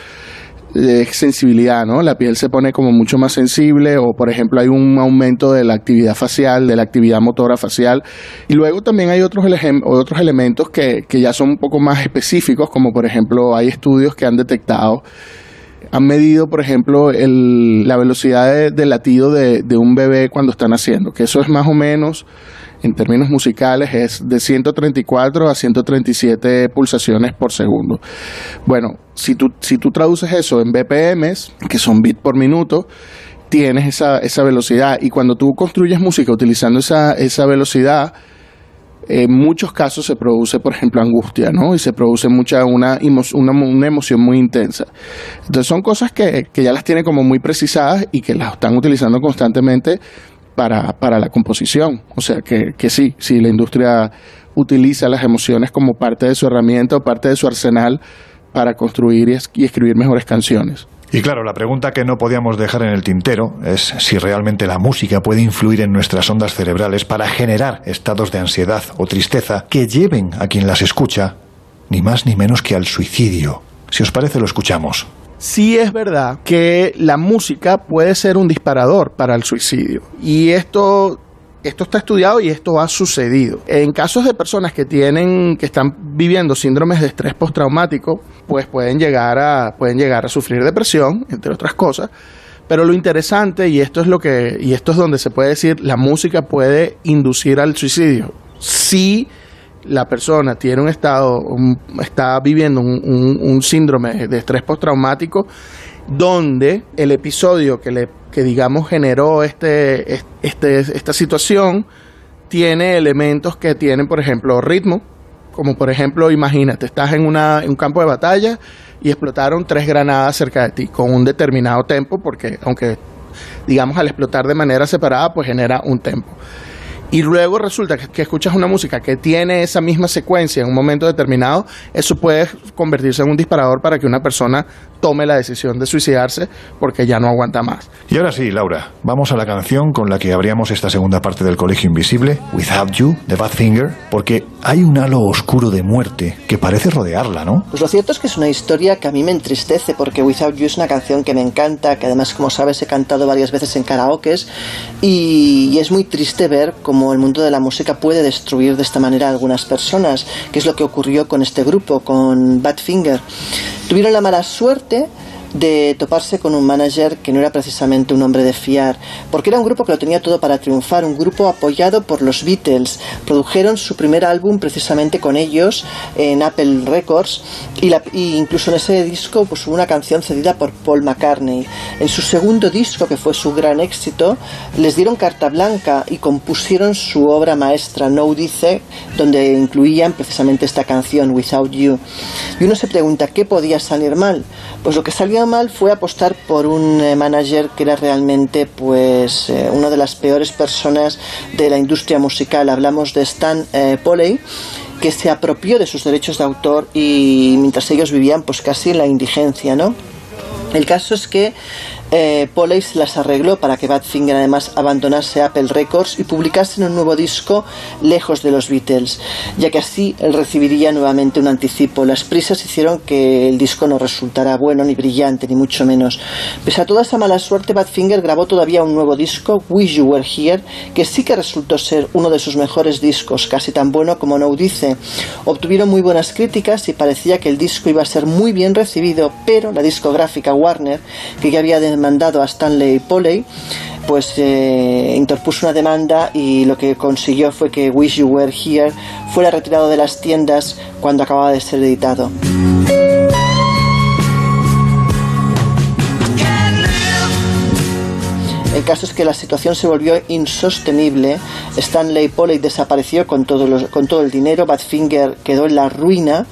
eh, sensibilidad, ¿no? La piel se pone como mucho más sensible o, por ejemplo, hay un aumento de la actividad facial, de la actividad motora facial. Y luego también hay otros, otros elementos que, que ya son un poco más específicos, como por ejemplo hay estudios que han detectado han medido, por ejemplo, el- la velocidad de, de latido de, de un bebé cuando está naciendo, que eso es más o menos, en términos musicales, es de 134 a 137 pulsaciones por segundo. Bueno, si tú, si tú traduces eso en BPMs, que son bits por minuto, tienes esa, esa velocidad. Y cuando tú construyes música utilizando esa, esa velocidad, en muchos casos se produce, por ejemplo, angustia, ¿no? Y se produce mucha una, una, una emoción muy intensa. Entonces son cosas que, que ya las tiene como muy precisadas y que las están utilizando constantemente para, para la composición. O sea que, que sí, sí, la industria utiliza las emociones como parte de su herramienta o parte de su arsenal para construir y, y escribir mejores canciones. Y claro, la pregunta que no podíamos dejar en el tintero es si realmente la música puede influir en nuestras ondas cerebrales para generar estados de ansiedad o tristeza que lleven a quien las escucha ni más ni menos que al suicidio. Si os parece, lo escuchamos. Sí es verdad que la música puede ser un disparador para el suicidio. Y esto esto está estudiado y esto ha sucedido. En casos de personas que tienen, que están viviendo síndromes de estrés postraumático, pues pueden llegar a, pueden llegar a sufrir depresión, entre otras cosas. Pero lo interesante, y esto es lo que, y esto es donde se puede decir, la música puede inducir al suicidio. Si la persona tiene un estado, un- está viviendo un, síndrome de estrés postraumático, donde el episodio que le, que digamos generó este, este, esta situación tiene elementos que tienen, por ejemplo, ritmo, como por ejemplo, imagínate, estás en, una, en un campo de batalla y explotaron tres granadas cerca de ti con un determinado tempo, porque aunque digamos al explotar de manera separada, pues genera un tempo. Y luego resulta que, escuchas una música que tiene esa misma secuencia en un momento determinado, eso puede convertirse en un disparador para que una persona tome la decisión de suicidarse porque ya no aguanta más. Y ahora sí, Laura, vamos a la canción con la que abríamos esta segunda parte del Colegio Invisible, Without You, de Badfinger, porque hay un halo oscuro de muerte que parece rodearla, ¿no? Pues lo cierto es que es una historia que a mí me entristece porque Without You es una canción que me encanta, que además, como sabes, he cantado varias veces en karaokes y, y es muy triste ver cómo el mundo de la música puede destruir de esta manera a algunas personas, que es lo que ocurrió con este grupo, con Badfinger. Tuvieron la mala suerte etti. De toparse con un manager que no era precisamente un hombre de fiar, porque era un grupo que lo tenía todo para triunfar, un grupo apoyado por los Beatles. Produjeron su primer álbum precisamente con ellos en Apple Records y, incluso en ese disco pues, hubo una canción cedida por Paul McCartney. En su segundo disco, que fue su gran éxito, les dieron carta blanca y compusieron su obra maestra, No Dice, donde incluían precisamente esta canción, Without You. Y uno se pregunta, ¿qué podía salir mal? Pues lo que mal fue apostar por un eh, manager que era realmente pues eh, una de las peores personas de la industria musical. Hablamos de Stan eh, Poley que se apropió de sus derechos de autor y mientras ellos vivían pues casi en la indigencia, ¿no? El caso es que eh, Poley se las arregló para que Badfinger además abandonase Apple Records y publicase un nuevo disco lejos de los Beatles, ya que así él recibiría nuevamente un anticipo. Las prisas hicieron que el disco no resultara bueno ni brillante, ni mucho menos. Pese a toda esa mala suerte, Badfinger grabó todavía un nuevo disco, Wish You Were Here, que sí que resultó ser uno de sus mejores discos, casi tan bueno como No dice. Obtuvieron muy buenas críticas y parecía que el disco iba a ser muy bien recibido, pero la discográfica Warner, que ya había demandado a Stanley Poley, pues eh, interpuso una demanda y lo que consiguió fue que Wish You Were Here fuera retirado de las tiendas cuando acababa de ser editado. Caso es que la situación se volvió insostenible. Stanley Poley desapareció con todo, los- con todo el dinero. Badfinger quedó en la ruina.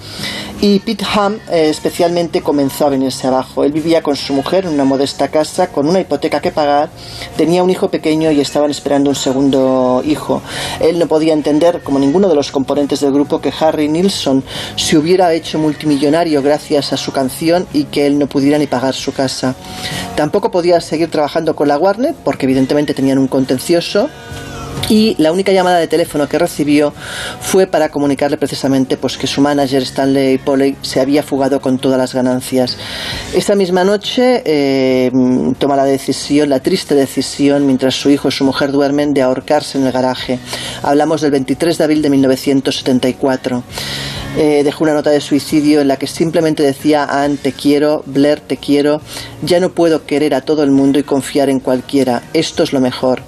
Y Pete Ham eh, especialmente comenzó a venirse abajo. Él vivía con su mujer en una modesta casa con una hipoteca que pagar. Tenía un hijo pequeño y estaban esperando un segundo hijo. Él no podía entender, como ninguno de los componentes del grupo, que Harry Nilsson se hubiera hecho multimillonario gracias a su canción y que él no pudiera ni pagar su casa. Tampoco podía seguir trabajando con la Warner porque evidentemente tenían un contencioso y la única llamada de teléfono que recibió fue para comunicarle precisamente pues que su manager Stanley Poley se había fugado con todas las ganancias. Esa misma noche eh, toma la decisión, la triste decisión, mientras su hijo y su mujer duermen, de ahorcarse en el garaje. Hablamos del 23 de abril de 1974. Eh, dejó una nota de suicidio en la que simplemente decía Anne te quiero, Blair te quiero, ya no puedo querer a todo el mundo y confiar en cualquiera, esto es lo mejor.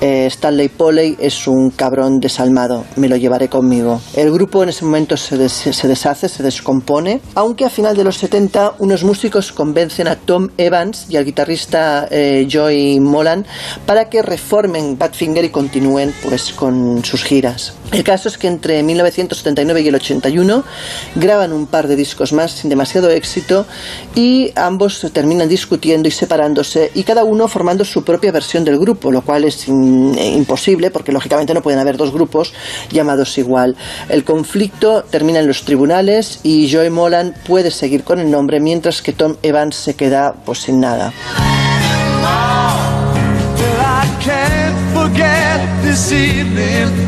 Eh, Stanley Poley es un cabrón desalmado, me lo llevaré conmigo. El grupo en ese momento se, des- se deshace, se descompone, aunque a final de los 70 unos músicos convencen a Tom Evans y al guitarrista eh, Joey Molan para que reformen Badfinger y continúen pues con sus giras. El caso es que entre 1979 y el 81 graban un par de discos más sin demasiado éxito y ambos terminan discutiendo y separándose y cada uno formando su propia versión del grupo, lo cual es in- eh, imposible porque lógicamente no pueden haber dos grupos llamados igual. El conflicto termina en los tribunales y Joey Molan puede seguir con el nombre mientras que Tom Evans se queda pues sin nada.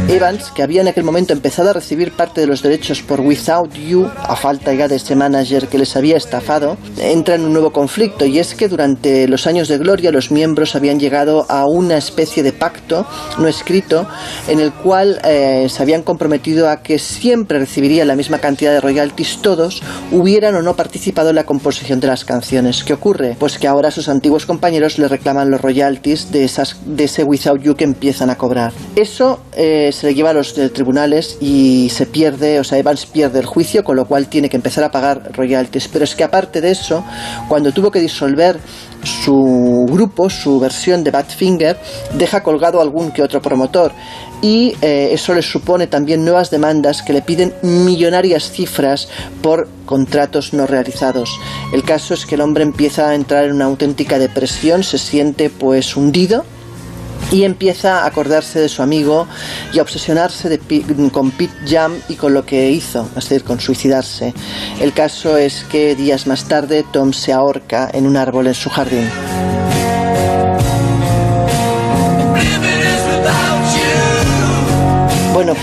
Evans, que había en aquel momento empezado a recibir parte de los derechos por Without You, a falta ya de ese manager que les había estafado, entra en un nuevo conflicto y es que durante los años de gloria los miembros habían llegado a una especie de pacto no escrito en el cual eh, se habían comprometido a que siempre recibirían la misma cantidad de royalties todos, hubieran o no participado en la composición de las canciones. ¿Qué ocurre? Pues que ahora sus antiguos compañeros le reclaman los royalties de, esas, de ese Without You que empiezan a cobrar. Eso eh, se le lleva a los eh, tribunales y se pierde, o sea, Evans pierde el juicio, con lo cual tiene que empezar a pagar royalties. Pero es que aparte de eso, cuando tuvo que disolver su grupo, su versión de Badfinger, deja colgado algún que otro promotor y eh, eso le supone también nuevas demandas que le piden millonarias cifras por contratos no realizados. El caso es que el hombre empieza a entrar en una auténtica depresión, se siente pues hundido y empieza a acordarse de su amigo y a obsesionarse con Pete Jam y con lo que hizo, es decir, con suicidarse. El caso es que días más tarde Tom se ahorca en un árbol en su jardín.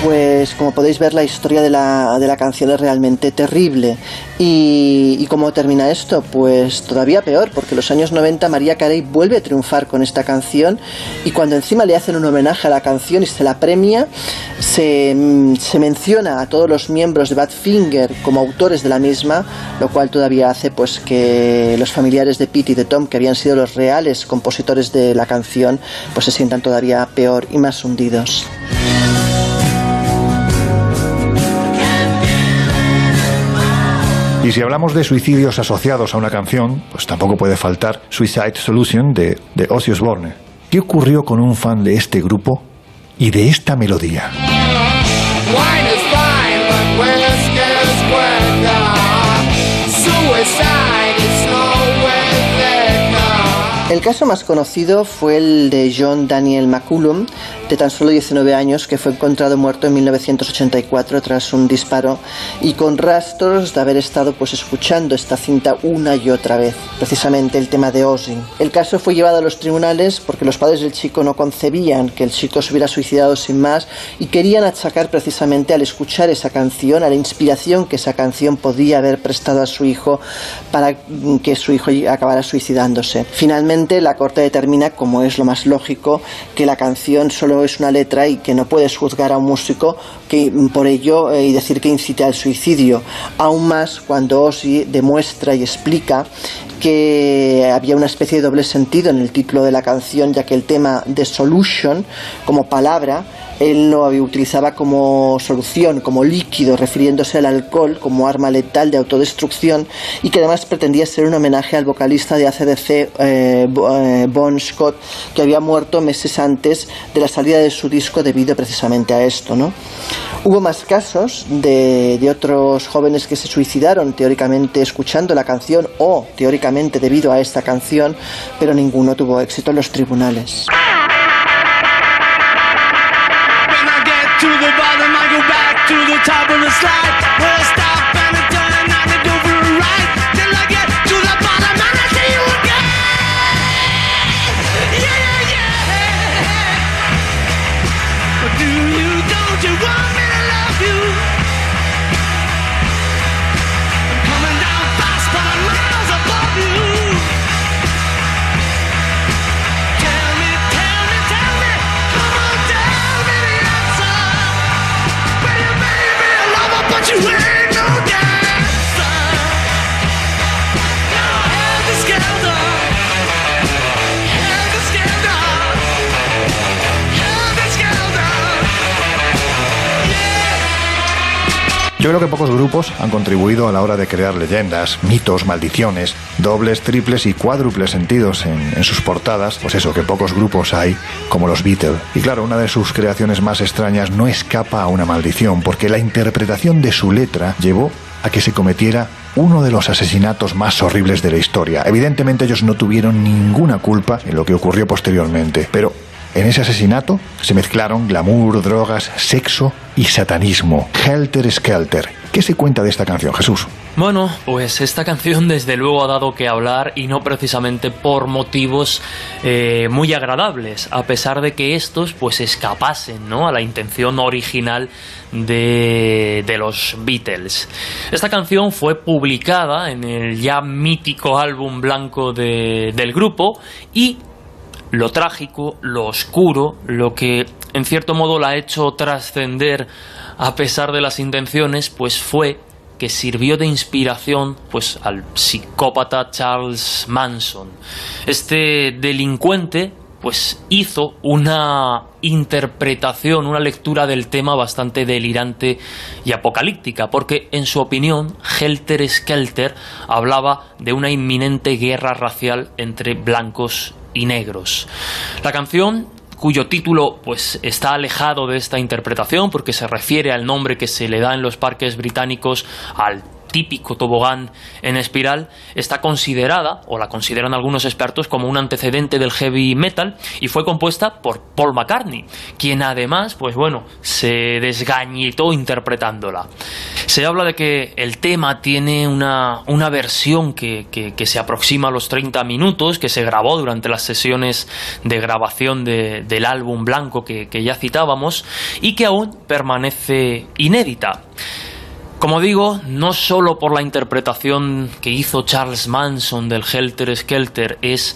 Pues como podéis ver la historia de la, de la canción es realmente terrible. Y, ¿Y cómo termina esto? Pues todavía peor, porque en los años 90 María Carey vuelve a triunfar con esta canción y cuando encima le hacen un homenaje a la canción y se la premia, se, mm, se menciona a todos los miembros de Badfinger como autores de la misma, lo cual todavía hace pues que los familiares de Pete y de Tom, que habían sido los reales compositores de la canción, pues se sientan todavía peor y más hundidos. Y si hablamos de suicidios asociados a una canción, pues tampoco puede faltar Suicide Solution de, de Ozzy. ¿Qué ocurrió con un fan de este grupo y de esta melodía? El caso más conocido fue el de John Daniel McCullum, de tan solo 19 años, que fue encontrado muerto en 1984 tras un disparo y con rastros de haber estado pues escuchando esta cinta una y otra vez, precisamente el tema de Ozzy. El caso fue llevado a los tribunales porque los padres del chico no concebían que el chico se hubiera suicidado sin más y querían achacar precisamente al escuchar esa canción, a la inspiración que esa canción podía haber prestado a su hijo para que su hijo acabara suicidándose. Finalmente la corte determina, como es lo más lógico, que la canción solo es una letra y que no puedes juzgar a un músico que por ello eh, y decir que incite al suicidio. Aún más cuando Ozzy demuestra y explica que había una especie de doble sentido en el título de la canción, ya que el tema de solution como palabra él lo utilizaba como solución, como líquido, refiriéndose al alcohol como arma letal de autodestrucción y que además pretendía ser un homenaje al vocalista de ACDC eh, eh, Bon Scott, que había muerto meses antes de la salida de su disco debido precisamente a esto. ¿no? Hubo más casos de, de otros jóvenes que se suicidaron teóricamente escuchando la canción o teóricamente debido a esta canción, pero ninguno tuvo éxito en los tribunales. Back to the top of the slide. Yo creo que pocos grupos han contribuido a la hora de crear leyendas, mitos, maldiciones, dobles, triples y cuádruples sentidos en, sus portadas. Pues eso, que pocos grupos hay como los Beatles. Y claro, una de sus creaciones más extrañas no escapa a una maldición, porque la interpretación de su letra llevó a que se cometiera uno de los asesinatos más horribles de la historia. Evidentemente ellos no tuvieron ninguna culpa en lo que ocurrió posteriormente, pero En ese asesinato se mezclaron glamour, drogas, sexo y satanismo. Helter Skelter. ¿Qué se cuenta de esta canción, Jesús? Bueno, pues esta canción desde luego ha dado que hablar y no precisamente por motivos eh, muy agradables, a pesar de que estos pues escapasen ¿no? a la intención original de, de los Beatles. Esta canción fue publicada en el ya mítico álbum blanco de- del grupo y lo trágico, lo oscuro, lo que en cierto modo la ha hecho trascender a pesar de las intenciones, pues fue que sirvió de inspiración pues al psicópata Charles Manson. Este delincuente pues hizo una interpretación, una lectura del tema bastante delirante y apocalíptica, porque en su opinión Helter Skelter hablaba de una inminente guerra racial entre blancos y negros. La canción cuyo título pues está alejado de esta interpretación porque se refiere al nombre que se le da en los parques británicos al típico tobogán en espiral, está considerada, o la consideran algunos expertos, como un antecedente del heavy metal y fue compuesta por Paul McCartney, quien además, pues bueno, se desgañitó interpretándola. Se habla de que el tema tiene una, una versión que, que- se aproxima a los 30 minutos, que se grabó durante las sesiones de grabación de- del álbum blanco que ya citábamos y que aún permanece inédita. Como digo, no solo por la interpretación que hizo Charles Manson del Helter Skelter es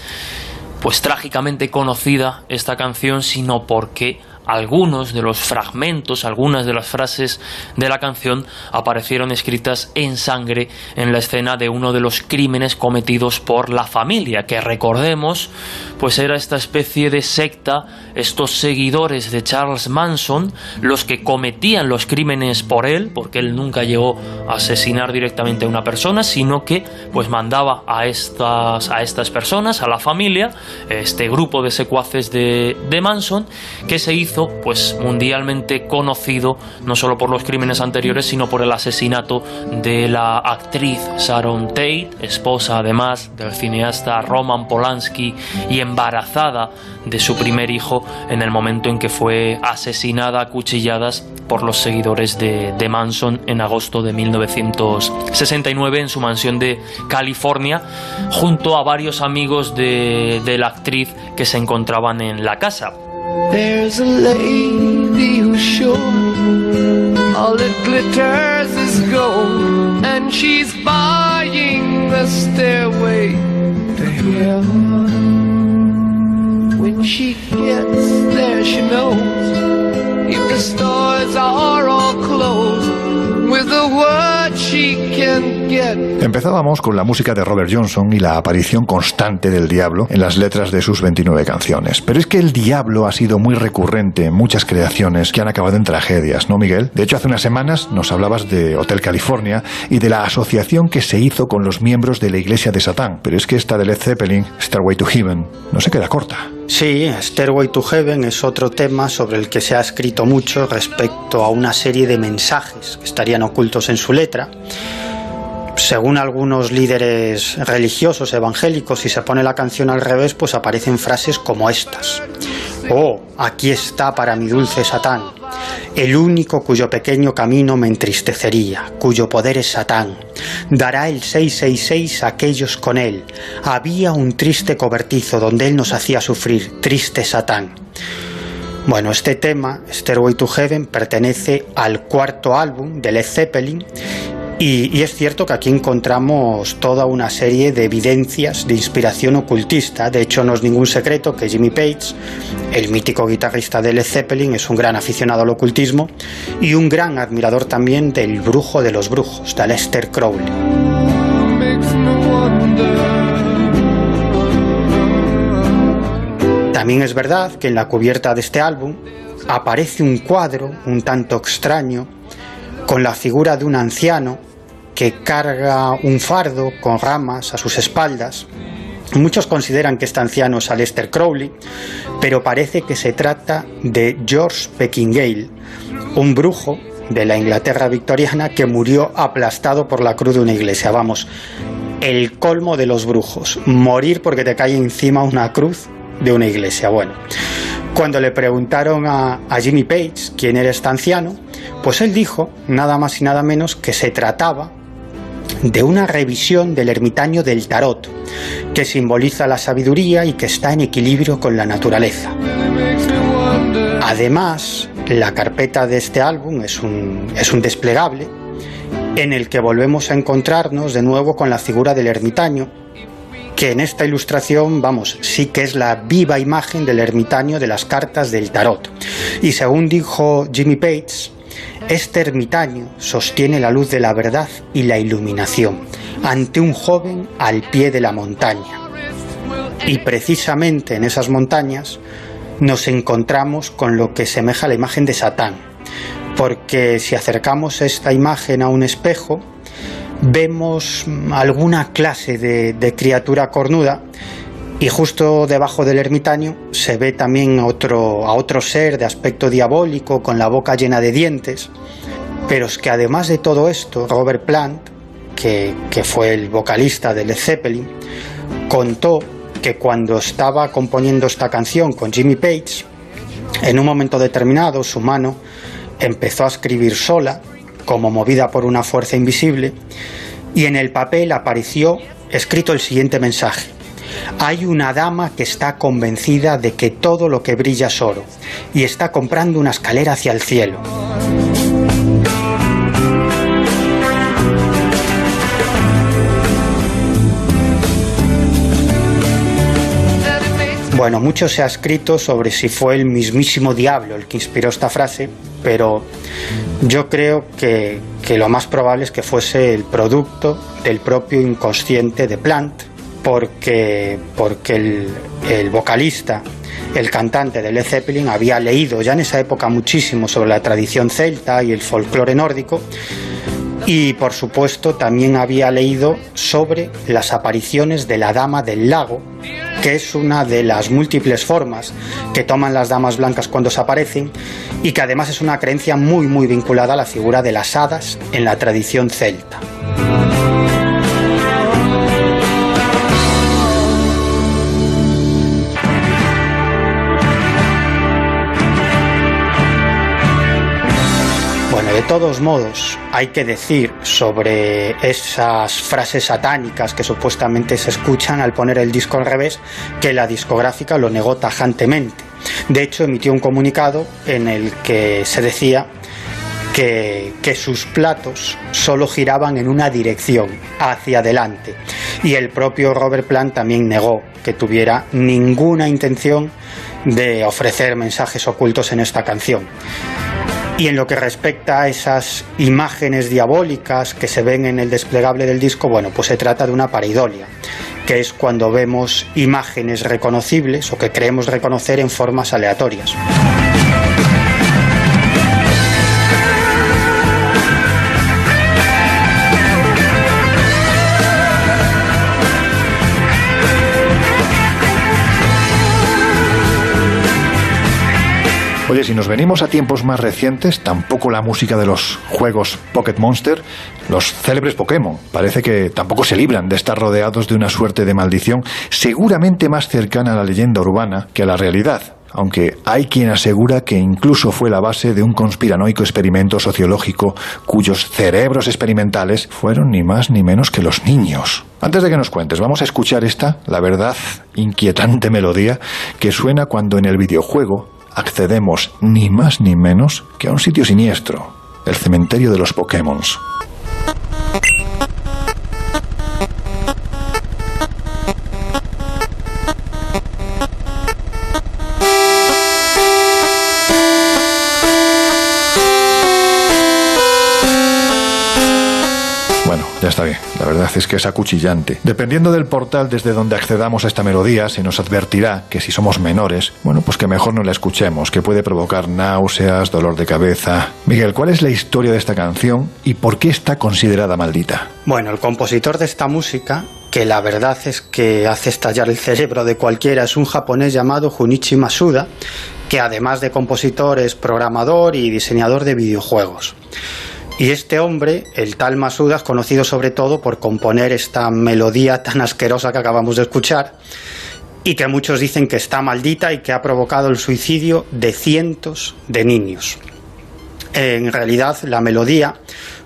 pues trágicamente conocida esta canción, sino porque algunos de los fragmentos, algunas de las frases de la canción aparecieron escritas en sangre en la escena de uno de los crímenes cometidos por la familia, que recordemos, pues era esta especie de secta, estos seguidores de Charles Manson, los que cometían los crímenes por él, porque él nunca llegó a asesinar directamente a una persona, sino que pues mandaba a estas, a estas personas, a la familia, este grupo de secuaces de, de Manson, que se hizo pues mundialmente conocido no solo por los crímenes anteriores, sino por el asesinato de la actriz Sharon Tate, esposa además del cineasta Roman Polanski y embarazada de su primer hijo en el momento en que fue asesinada a cuchilladas por los seguidores de, Manson en agosto de 1969 en su mansión de California, junto a varios amigos de la actriz que se encontraban en la casa. There's a lady who's sure all that glitters is gold, and she's buying the stairway to heaven. When she gets there, she knows if the stores are all closed, with a word she can. Empezábamos con la música de Robert Johnson y la aparición constante del diablo en las letras de sus 29 canciones. Pero es que el diablo ha sido muy recurrente en muchas creaciones que han acabado en tragedias, ¿no, Miguel? De hecho, hace unas semanas nos hablabas de Hotel California y de la asociación que se hizo con los miembros de la Iglesia de Satán. Pero es que esta de Led Zeppelin, Starway to Heaven, no se queda corta. Sí, Stairway to Heaven es otro tema sobre el que se ha escrito mucho respecto a una serie de mensajes que estarían ocultos en su letra. Según algunos líderes religiosos evangélicos, si se pone la canción al revés, pues aparecen frases como estas. Oh, aquí está para mi dulce Satán, el único cuyo pequeño camino me entristecería, cuyo poder es Satán. Dará el 666 a aquellos con él. Había un triste cobertizo donde él nos hacía sufrir, triste Satán. Bueno, este tema, Stairway to Heaven, pertenece al cuarto álbum de Led Zeppelin y, es cierto que aquí encontramos toda una serie de evidencias de inspiración ocultista. De hecho, no es ningún secreto que Jimmy Page, el mítico guitarrista de Led Zeppelin, es un gran aficionado al ocultismo y un gran admirador también del brujo de los brujos, de Aleister Crowley. También es verdad que en la cubierta de este álbum aparece un cuadro un tanto extraño con la figura de un anciano que carga un fardo con ramas a sus espaldas. Muchos consideran que este anciano es Aleister Crowley, pero parece que se trata de George Peckingale, un brujo de la Inglaterra victoriana que murió aplastado por la cruz de una iglesia. Vamos, el colmo de los brujos, morir porque te cae encima una cruz de una iglesia. Bueno, Cuando le preguntaron a, a Jimmy Page quién era este anciano, pues él dijo, nada más y nada menos, que se trataba de una revisión del ermitaño del tarot, que simboliza la sabiduría y que está en equilibrio con la naturaleza. Además, la carpeta de este álbum es un, es un desplegable en el que volvemos a encontrarnos de nuevo con la figura del ermitaño, que en esta ilustración, vamos, sí que es la viva imagen del ermitaño de las cartas del tarot. Y según dijo Jimmy Page, este ermitaño sostiene la luz de la verdad y la iluminación ante un joven al pie de la montaña. Y precisamente en esas montañas nos encontramos con lo que semeja a la imagen de Satán, porque si acercamos esta imagen a un espejo, vemos alguna clase de, de criatura cornuda y justo debajo del ermitaño se ve también otro, a otro ser de aspecto diabólico con la boca llena de dientes. Pero es que además de todo esto, Robert Plant, que, que fue el vocalista de Led Zeppelin, contó que cuando estaba componiendo esta canción con Jimmy Page, en un momento determinado su mano empezó a escribir sola, como movida por una fuerza invisible, y en el papel apareció escrito el siguiente mensaje. Hay una dama que está convencida de que todo lo que brilla es oro y está comprando una escalera hacia el cielo. Bueno, mucho se ha escrito sobre si fue el mismísimo diablo el que inspiró esta frase, pero yo creo que, que lo más probable es que fuese el producto del propio inconsciente de Plant, porque, porque el, el vocalista, el cantante de Led Zeppelin, había leído ya en esa época muchísimo sobre la tradición celta y el folclore nórdico, y por supuesto también había leído sobre las apariciones de la Dama del Lago, que es una de las múltiples formas que toman las damas blancas cuando se aparecen y que además es una creencia muy muy vinculada a la figura de las hadas en la tradición celta. Todos modos, hay que decir sobre esas frases satánicas que supuestamente se escuchan al poner el disco al revés, que la discográfica lo negó tajantemente. De hecho, emitió un comunicado en el que se decía que, que, sus platos solo giraban en una dirección, hacia adelante. Y el propio Robert Plant también negó que tuviera ninguna intención de ofrecer mensajes ocultos en esta canción. Y en lo que respecta a esas imágenes diabólicas que se ven en el desplegable del disco, bueno, pues se trata de una pareidolia, que es cuando vemos imágenes reconocibles o que creemos reconocer en formas aleatorias. Oye, si nos venimos a tiempos más recientes, tampoco la música de los juegos Pocket Monster, los célebres Pokémon, parece que tampoco se libran de estar rodeados de una suerte de maldición seguramente más cercana a la leyenda urbana que a la realidad. Aunque hay quien asegura que incluso fue la base de un conspiranoico experimento sociológico cuyos cerebros experimentales fueron ni más ni menos que los niños. Antes de que nos cuentes, vamos a escuchar esta, la verdad, inquietante melodía que suena cuando en el videojuego accedemos ni más ni menos que a un sitio siniestro, el cementerio de los Pokémon. Verdad es que es acuchillante. Dependiendo del portal desde donde accedamos a esta melodía, se nos advertirá que si somos menores, bueno, pues que mejor no la escuchemos, que puede provocar náuseas, dolor de cabeza. Miguel, ¿cuál es la historia de esta canción y por qué está considerada maldita? Bueno, el compositor de esta música, que la verdad es que hace estallar el cerebro de cualquiera, es un japonés llamado Junichi Masuda, que además de compositor es programador y diseñador de videojuegos. Y este hombre, el tal Masuda, es conocido sobre todo por componer esta melodía tan asquerosa que acabamos de escuchar. y que muchos dicen que está maldita y que ha provocado el suicidio de cientos de niños. En realidad, la melodía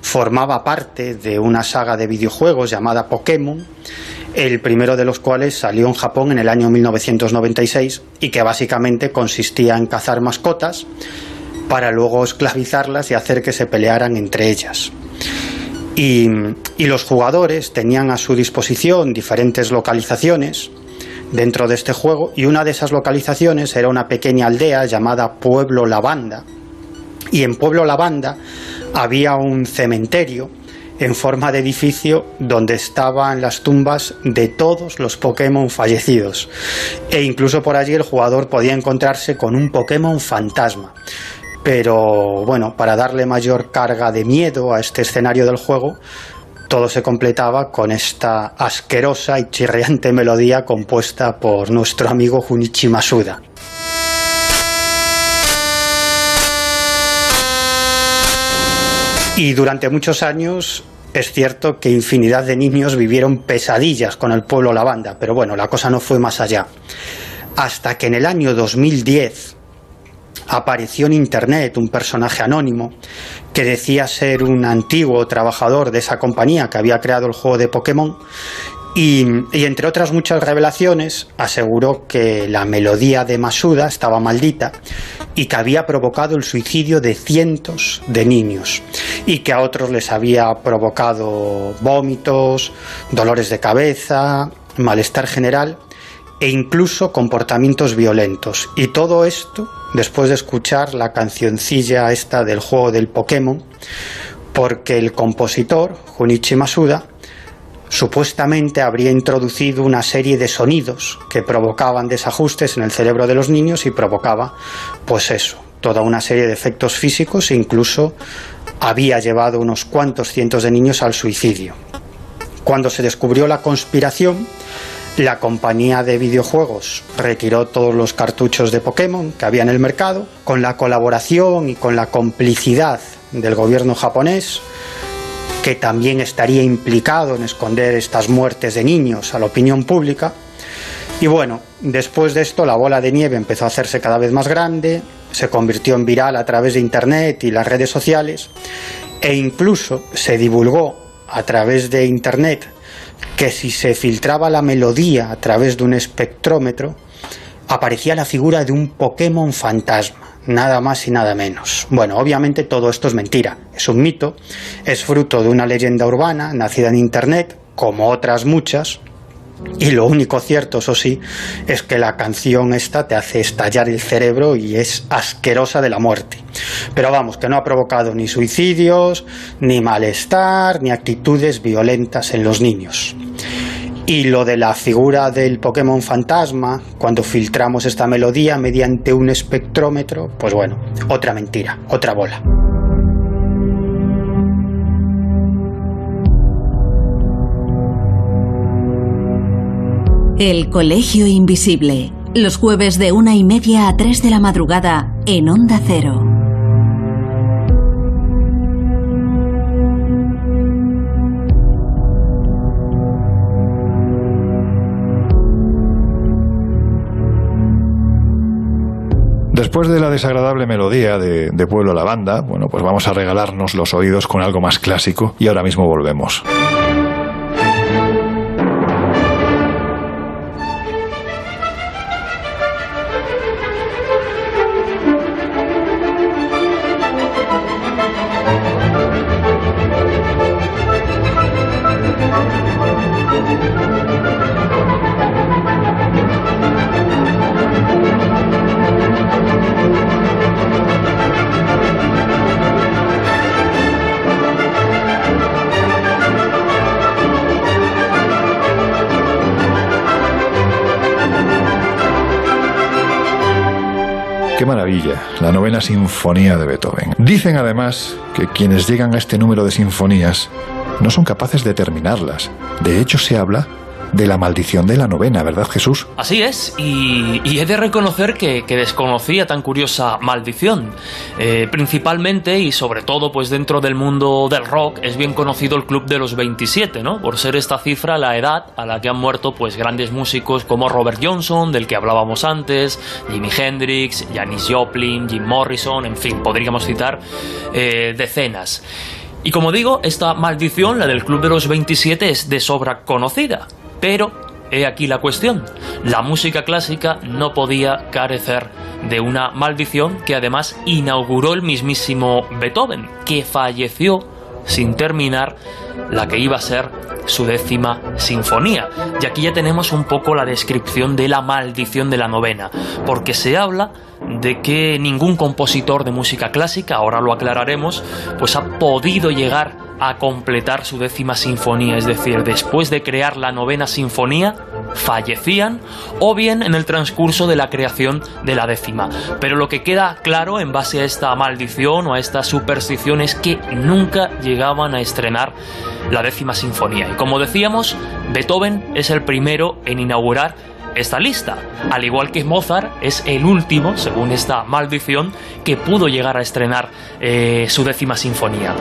formaba parte de una saga de videojuegos llamada Pokémon, el primero de los cuales salió en Japón en el año 1996 y que básicamente consistía en cazar mascotas para luego esclavizarlas y hacer que se pelearan entre ellas. Y, los jugadores tenían a su disposición diferentes localizaciones dentro de este juego y una de esas localizaciones era una pequeña aldea llamada Pueblo Lavanda. Y en Pueblo Lavanda había un cementerio en forma de edificio donde estaban las tumbas de todos los Pokémon fallecidos. E incluso por allí el jugador podía encontrarse con un Pokémon fantasma. Pero bueno, para darle mayor carga de miedo a este escenario del juego, todo se completaba con esta asquerosa y chirriante melodía compuesta por nuestro amigo Junichi Masuda. Y durante muchos años es cierto que infinidad de niños vivieron pesadillas con el pueblo lavanda, pero bueno, la cosa no fue más allá. Hasta que en el año 2010 apareció en Internet un personaje anónimo que decía ser un antiguo trabajador de esa compañía que había creado el juego de Pokémon y, y, entre otras muchas revelaciones aseguró que la melodía de Masuda estaba maldita y que había provocado el suicidio de cientos de niños y que a otros les había provocado vómitos, dolores de cabeza, malestar general e incluso comportamientos violentos. Y todo esto después de escuchar la cancioncilla esta del juego del Pokémon, porque el compositor, Junichi Masuda, supuestamente habría introducido una serie de sonidos que provocaban desajustes en el cerebro de los niños y provocaba, pues eso, toda una serie de efectos físicos e incluso había llevado unos cuantos cientos de niños al suicidio. Cuando se descubrió la conspiración, la compañía de videojuegos retiró todos los cartuchos de Pokémon que había en el mercado, con la colaboración y con la complicidad del gobierno japonés, que también estaría implicado en esconder estas muertes de niños a la opinión pública. Y bueno, después de esto la bola de nieve empezó a hacerse cada vez más grande, se convirtió en viral a través de Internet y las redes sociales, e incluso se divulgó a través de Internet que si se filtraba la melodía a través de un espectrómetro, aparecía la figura de un Pokémon fantasma, nada más y nada menos. Bueno, obviamente todo esto es mentira, es un mito, es fruto de una leyenda urbana nacida en Internet, como otras muchas, y lo único cierto, eso sí, es que la canción esta te hace estallar el cerebro y es asquerosa de la muerte. Pero vamos, que no ha provocado ni suicidios, ni malestar, ni actitudes violentas en los niños. Y lo de la figura del Pokémon fantasma, cuando filtramos esta melodía mediante un espectrómetro, pues bueno, otra mentira, otra bola. El Colegio Invisible, los jueves de una y media a tres de la madrugada en Onda Cero. Después de la desagradable melodía de, de Pueblo Lavanda, bueno, pues vamos a regalarnos los oídos con algo más clásico y ahora mismo volvemos. Maravilla, la novena sinfonía de Beethoven. Dicen además que quienes llegan a este número de sinfonías no son capaces de terminarlas. De hecho, se habla de la maldición de la novena, ¿verdad Jesús? Así es, y, y he de reconocer que, desconocía tan curiosa maldición. Eh, principalmente y sobre todo pues dentro del mundo del rock es bien conocido el Club de los 27, ¿no? Por ser esta cifra la edad a la que han muerto pues grandes músicos como Robert Johnson, del que hablábamos antes, Jimi Hendrix, Janis Joplin, Jim Morrison, en fin, podríamos citar eh, decenas. Y como digo, esta maldición, la del Club de los 27, es de sobra conocida. Pero, he aquí la cuestión, la música clásica no podía carecer de una maldición que además inauguró el mismísimo Beethoven, que falleció sin terminar la que iba a ser su décima sinfonía. Y aquí ya tenemos un poco la descripción de la maldición de la novena, porque se habla de que ningún compositor de música clásica, ahora lo aclararemos, pues ha podido llegar a completar su décima sinfonía, es decir, después de crear la novena sinfonía, fallecían o bien en el transcurso de la creación de la décima. Pero lo que queda claro en base a esta maldición o a esta superstición es que nunca llegaban a estrenar la décima sinfonía. Y como decíamos, Beethoven es el primero en inaugurar esta lista. Al igual que Mozart, es el último, según esta maldición, que pudo llegar a estrenar eh, su décima sinfonía.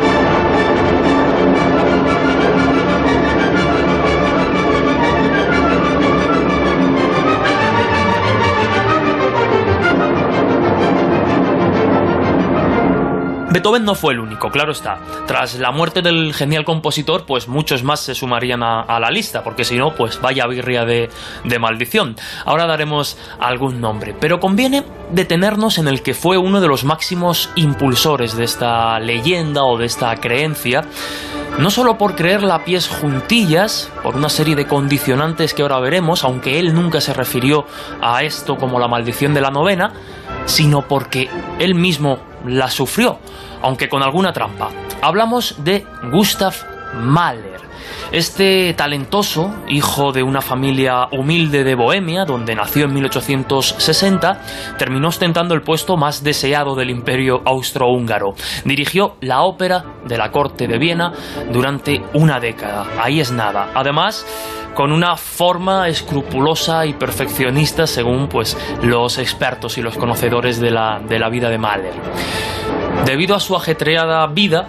Beethoven no fue el único, claro está. Tras la muerte del genial compositor, pues muchos más se sumarían a, la lista, porque si no, pues vaya birria de, de maldición. Ahora daremos algún nombre, pero conviene detenernos en el que fue uno de los máximos impulsores de esta leyenda o de esta creencia, no solo por creerla a pies juntillas, por una serie de condicionantes que ahora veremos, aunque él nunca se refirió a esto como la maldición de la novena, sino porque él mismo la sufrió, aunque con alguna trampa. Hablamos de Gustav Mahler. Este talentoso, hijo de una familia humilde de Bohemia, donde nació en 1860, terminó ostentando el puesto más deseado del imperio austrohúngaro. Dirigió la ópera de la corte de Viena durante una década. Ahí es nada. Además, con una forma escrupulosa y perfeccionista según pues los expertos y los conocedores de la, de la vida de Mahler. Debido a su ajetreada vida,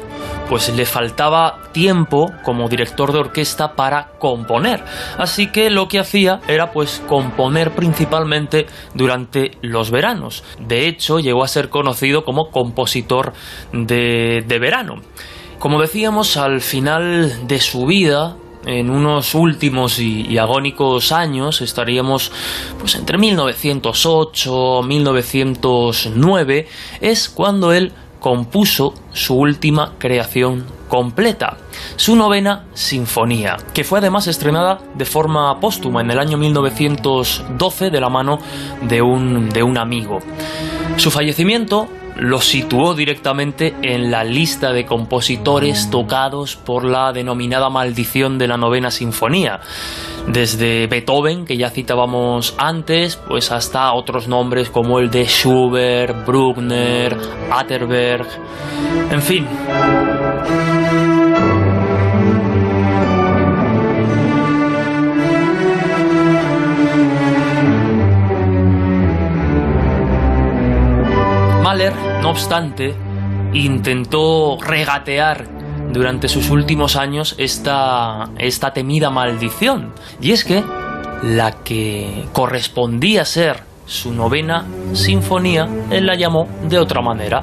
pues le faltaba tiempo como director de orquesta para componer. Así que lo que hacía era pues componer principalmente durante los veranos. De hecho, llegó a ser conocido como compositor de, de verano. Como decíamos, al final de su vida, en unos últimos y, y, agónicos años, estaríamos pues entre 1908 1909, es cuando él compuso su última creación completa, su novena sinfonía, que fue además estrenada de forma póstuma en el año 1912 de la mano de un, de un amigo. Su fallecimiento lo situó directamente en la lista de compositores tocados por la denominada maldición de la novena sinfonía. Desde Beethoven, que ya citábamos antes, pues hasta otros nombres como el de Schubert, Bruckner, Atterberg, en fin. No obstante, intentó regatear durante sus últimos años esta, esta temida maldición. Y es que la que correspondía ser su novena sinfonía, él la llamó de otra manera.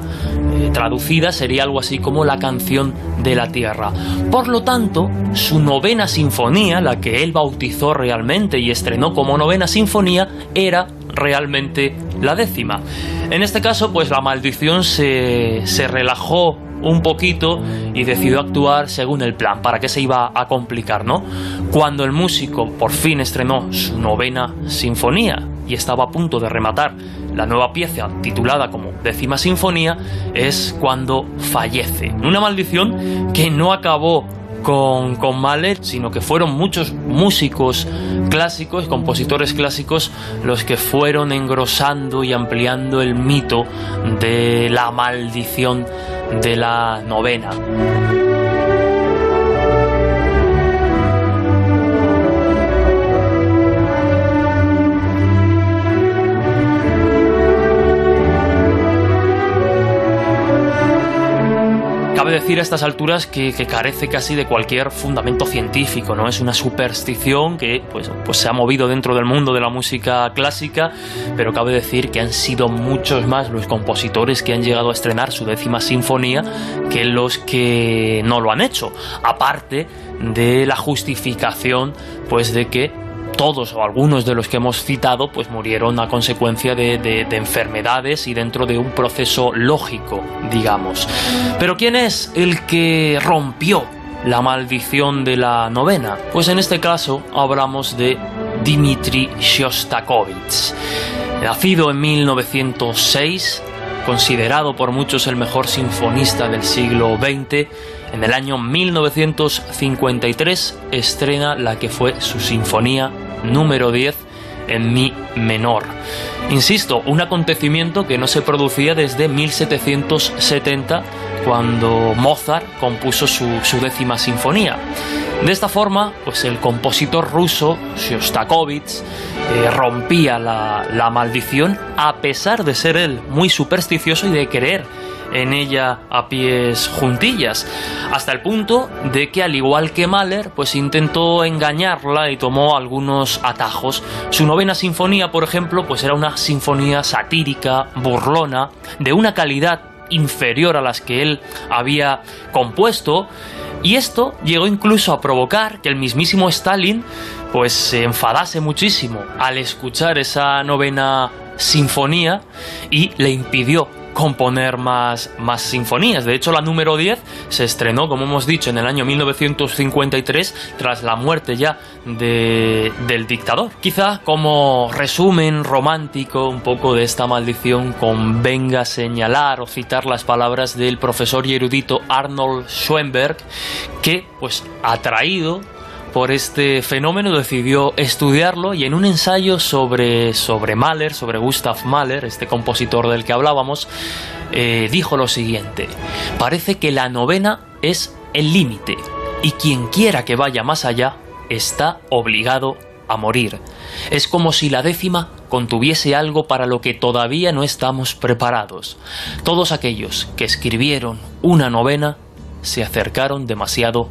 Eh, traducida sería algo así como la canción de la tierra. Por lo tanto, su novena sinfonía, la que él bautizó realmente y estrenó como novena sinfonía, era realmente la décima. En este caso, pues la maldición se, se relajó un poquito y decidió actuar según el plan. ¿Para qué se iba a complicar, no? Cuando el músico por fin estrenó su novena sinfonía y estaba a punto de rematar la nueva pieza titulada como décima sinfonía, es cuando fallece. Una maldición que no acabó con, con Mahler, sino que fueron muchos músicos clásicos, compositores clásicos, los que fueron engrosando y ampliando el mito de la maldición de la novena. Decir a estas alturas que, que carece casi de cualquier fundamento científico, ¿no? Es una superstición que pues, pues se ha movido dentro del mundo de la música clásica, pero cabe decir que han sido muchos más los compositores que han llegado a estrenar su décima sinfonía que los que no lo han hecho. Aparte de la justificación pues de que todos o algunos de los que hemos citado pues murieron a consecuencia de, de, de, enfermedades y dentro de un proceso lógico, digamos. Pero ¿quién es el que rompió la maldición de la novena? Pues en este caso hablamos de Dmitri Shostakovich. Nacido en 1906, considerado por muchos el mejor sinfonista del siglo XX, en el año 1953 estrena la que fue su sinfonía número 10 en mi menor. Insisto, un acontecimiento que no se producía desde 1770 cuando Mozart compuso su, su, décima sinfonía. De esta forma, pues el compositor ruso Shostakovich eh, rompía la, la maldición a pesar de ser él muy supersticioso y de creer en ella a pies juntillas, hasta el punto de que al igual que Mahler, pues intentó engañarla y tomó algunos atajos. Su novena sinfonía, por ejemplo, pues era una sinfonía satírica, burlona, de una calidad inferior a las que él había compuesto, y esto llegó incluso a provocar que el mismísimo Stalin pues se enfadase muchísimo al escuchar esa novena sinfonía y le impidió componer más, más sinfonías. De hecho, la número 10 se estrenó, como hemos dicho, en el año 1953, tras la muerte ya de, del dictador. Quizá como resumen romántico un poco de esta maldición, convenga señalar o citar las palabras del profesor y erudito Arnold Schoenberg, que, pues, atraído por este fenómeno decidió estudiarlo y en un ensayo sobre, sobre Mahler, sobre Gustav Mahler, este compositor del que hablábamos, eh, dijo lo siguiente, parece que la novena es el límite y quien quiera que vaya más allá está obligado a morir. Es como si la décima contuviese algo para lo que todavía no estamos preparados. Todos aquellos que escribieron una novena se acercaron demasiado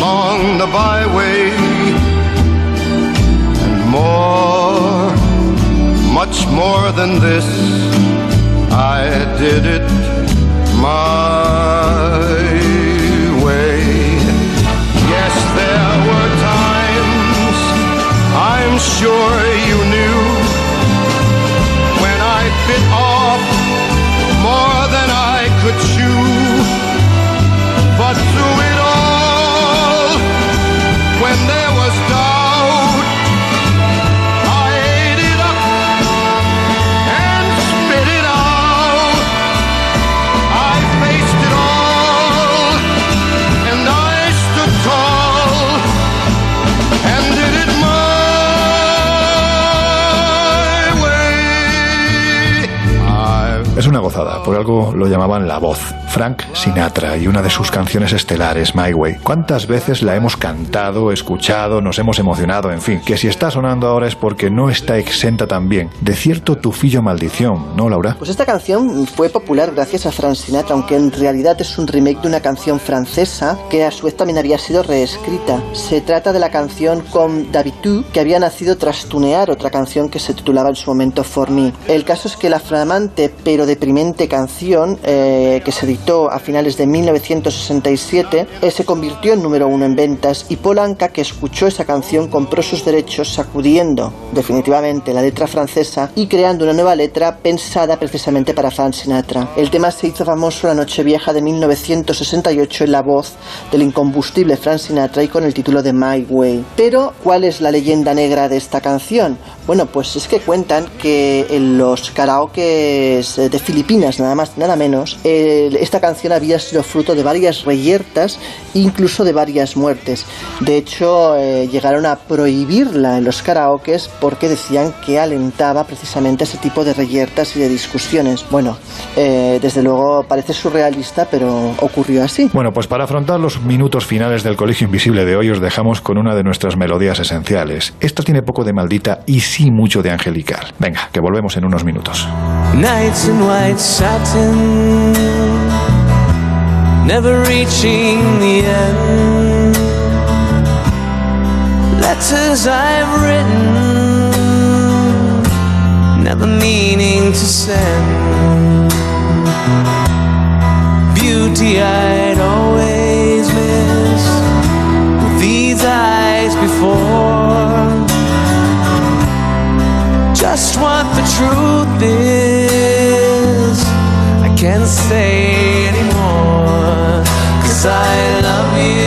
along the byway and more, much more than this. I did it my way. Yes, there were times I'm sure you knew es una gozada, por algo lo llamaban la voz. Frank Sinatra y una de sus canciones estelares, My Way. ¿Cuántas veces la hemos cantado, escuchado, nos hemos emocionado, en fin? Que si está sonando ahora es porque no está exenta también de cierto tufillo maldición, ¿no, Laura? Pues esta canción fue popular gracias a Frank Sinatra, aunque en realidad es un remake de una canción francesa que a su vez también había sido reescrita. Se trata de la canción con Tu, que había nacido tras tunear otra canción que se titulaba en su momento For Me. El caso es que la flamante pero deprimente canción eh, que se editó a finales de 1967 eh, se convirtió en número uno en ventas y Polanca que escuchó esa canción compró sus derechos sacudiendo definitivamente la letra francesa y creando una nueva letra pensada precisamente para Frank Sinatra. El tema se hizo famoso la noche vieja de 1968 en la voz del incombustible Frank Sinatra y con el título de My Way. Pero, ¿cuál es la leyenda negra de esta canción? Bueno, pues es que cuentan que en los karaokes de Filipinas, nada más, nada menos, eh, esta canción había sido fruto de varias reyertas, incluso de varias muertes. De hecho, eh, llegaron a prohibirla en los karaokes porque decían que alentaba precisamente ese tipo de reyertas y de discusiones. Bueno, eh, desde luego parece surrealista, pero ocurrió así. Bueno, pues para afrontar los minutos finales del Colegio Invisible de hoy os dejamos con una de nuestras melodías esenciales. Esta tiene poco de maldita y sí mucho de angelical. Venga, que volvemos en unos minutos. Nights in white satin, never reaching the end. Letters I've written, never meaning to send. Beauty I'd always miss with these eyes before. Just what the truth is, I can't say anymore. I love you.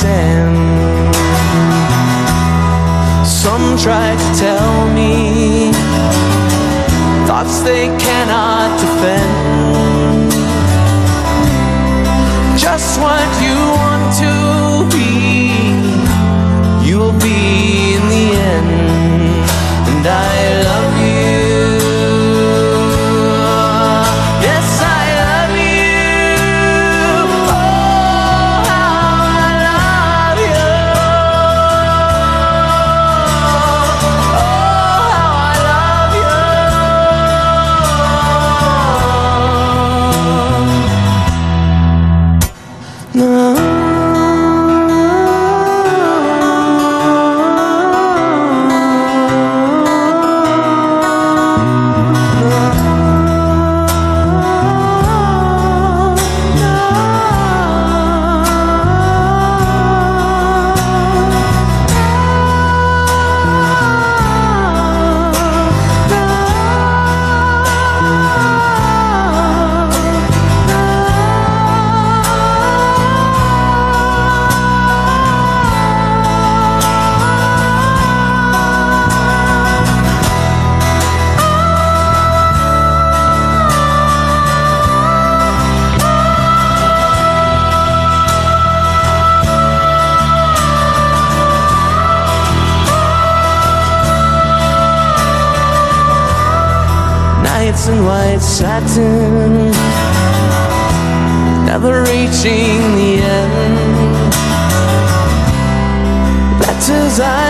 Understand. Some try to tell me thoughts they cannot satin, never reaching the end. Letters written,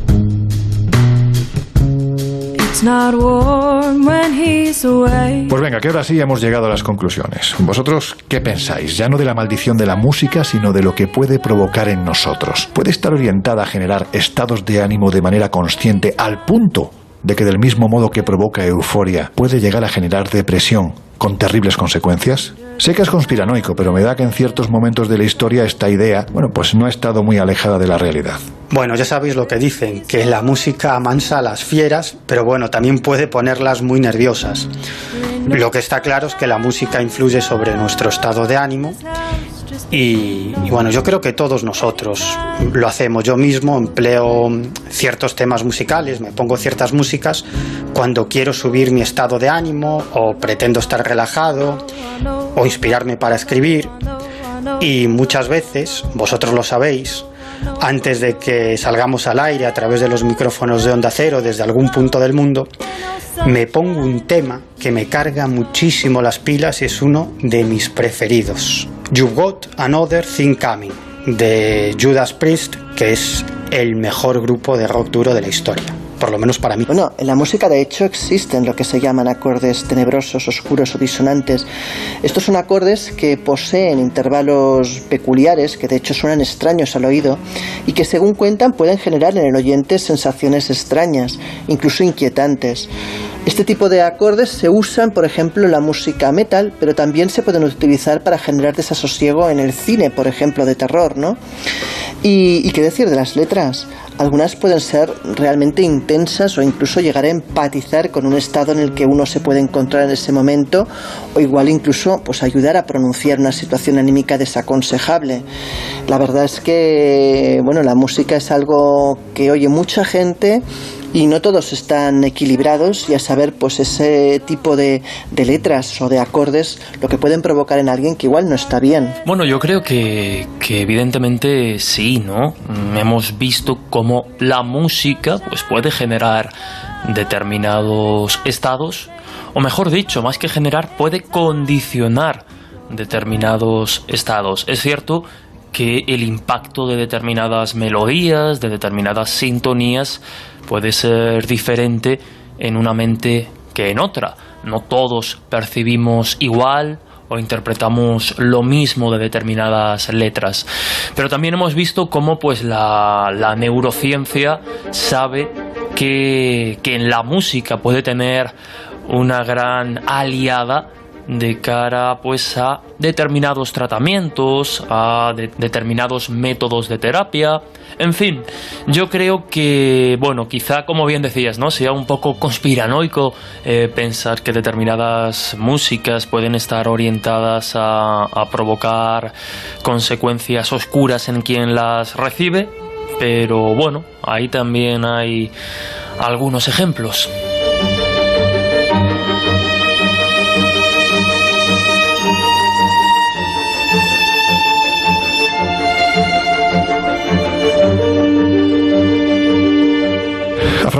Pues venga, que ahora sí hemos llegado a las conclusiones. ¿Vosotros qué pensáis? Ya no de la maldición de la música, sino de lo que puede provocar en nosotros. ¿Puede estar orientada a generar estados de ánimo de manera consciente al punto de que del mismo modo que provoca euforia, puede llegar a generar depresión con terribles consecuencias? Sé que es conspiranoico, pero me da que en ciertos momentos de la historia esta idea, bueno, pues no ha estado muy alejada de la realidad. Bueno, ya sabéis lo que dicen, que la música amansa a las fieras, pero bueno, también puede ponerlas muy nerviosas. Lo que está claro es que la música influye sobre nuestro estado de ánimo y, bueno, yo creo que todos nosotros lo hacemos. Yo mismo empleo ciertos temas musicales, me pongo ciertas músicas cuando quiero subir mi estado de ánimo o pretendo estar relajado o inspirarme para escribir. Y muchas veces, vosotros lo sabéis, antes de que salgamos al aire a través de los micrófonos de Onda Cero desde algún punto del mundo, me pongo un tema que me carga muchísimo las pilas y es uno de mis preferidos. You've Got Another Thing Coming, de Judas Priest, que es el mejor grupo de rock duro de la historia. Por lo menos para mí. Bueno, en la música de hecho existen lo que se llaman acordes tenebrosos, oscuros o disonantes. Estos son acordes que poseen intervalos peculiares, que de hecho suenan extraños al oído, y que según cuentan pueden generar en el oyente sensaciones extrañas, incluso inquietantes. Este tipo de acordes se usan, por ejemplo, en la música metal, pero también se pueden utilizar para generar desasosiego en el cine, por ejemplo, de terror, ¿no? Y, y qué decir de las letras. Algunas pueden ser realmente intensas o incluso llegar a empatizar con un estado en el que uno se puede encontrar en ese momento o igual incluso pues ayudar a pronunciar una situación anímica desaconsejable. La verdad es que bueno, la música es algo que oye mucha gente y no todos están equilibrados y a saber pues ese tipo de, de, letras o de acordes lo que pueden provocar en alguien que igual no está bien. Bueno, yo creo que, que evidentemente sí, ¿no? Hemos visto cómo la música pues puede generar determinados estados o mejor dicho, más que generar puede condicionar determinados estados. Es cierto que el impacto de determinadas melodías, de determinadas sintonías, puede ser diferente en una mente que en otra. No todos percibimos igual o interpretamos lo mismo de determinadas letras. Pero también hemos visto cómo pues la, neurociencia sabe que, que en la música puede tener una gran aliada de cara pues a determinados tratamientos, a de, determinados métodos de terapia, en fin, yo creo que, bueno, quizá como bien decías, ¿no? Sea un poco conspiranoico eh, pensar que determinadas músicas pueden estar orientadas a, a provocar consecuencias oscuras en quien las recibe, pero bueno, ahí también hay algunos ejemplos.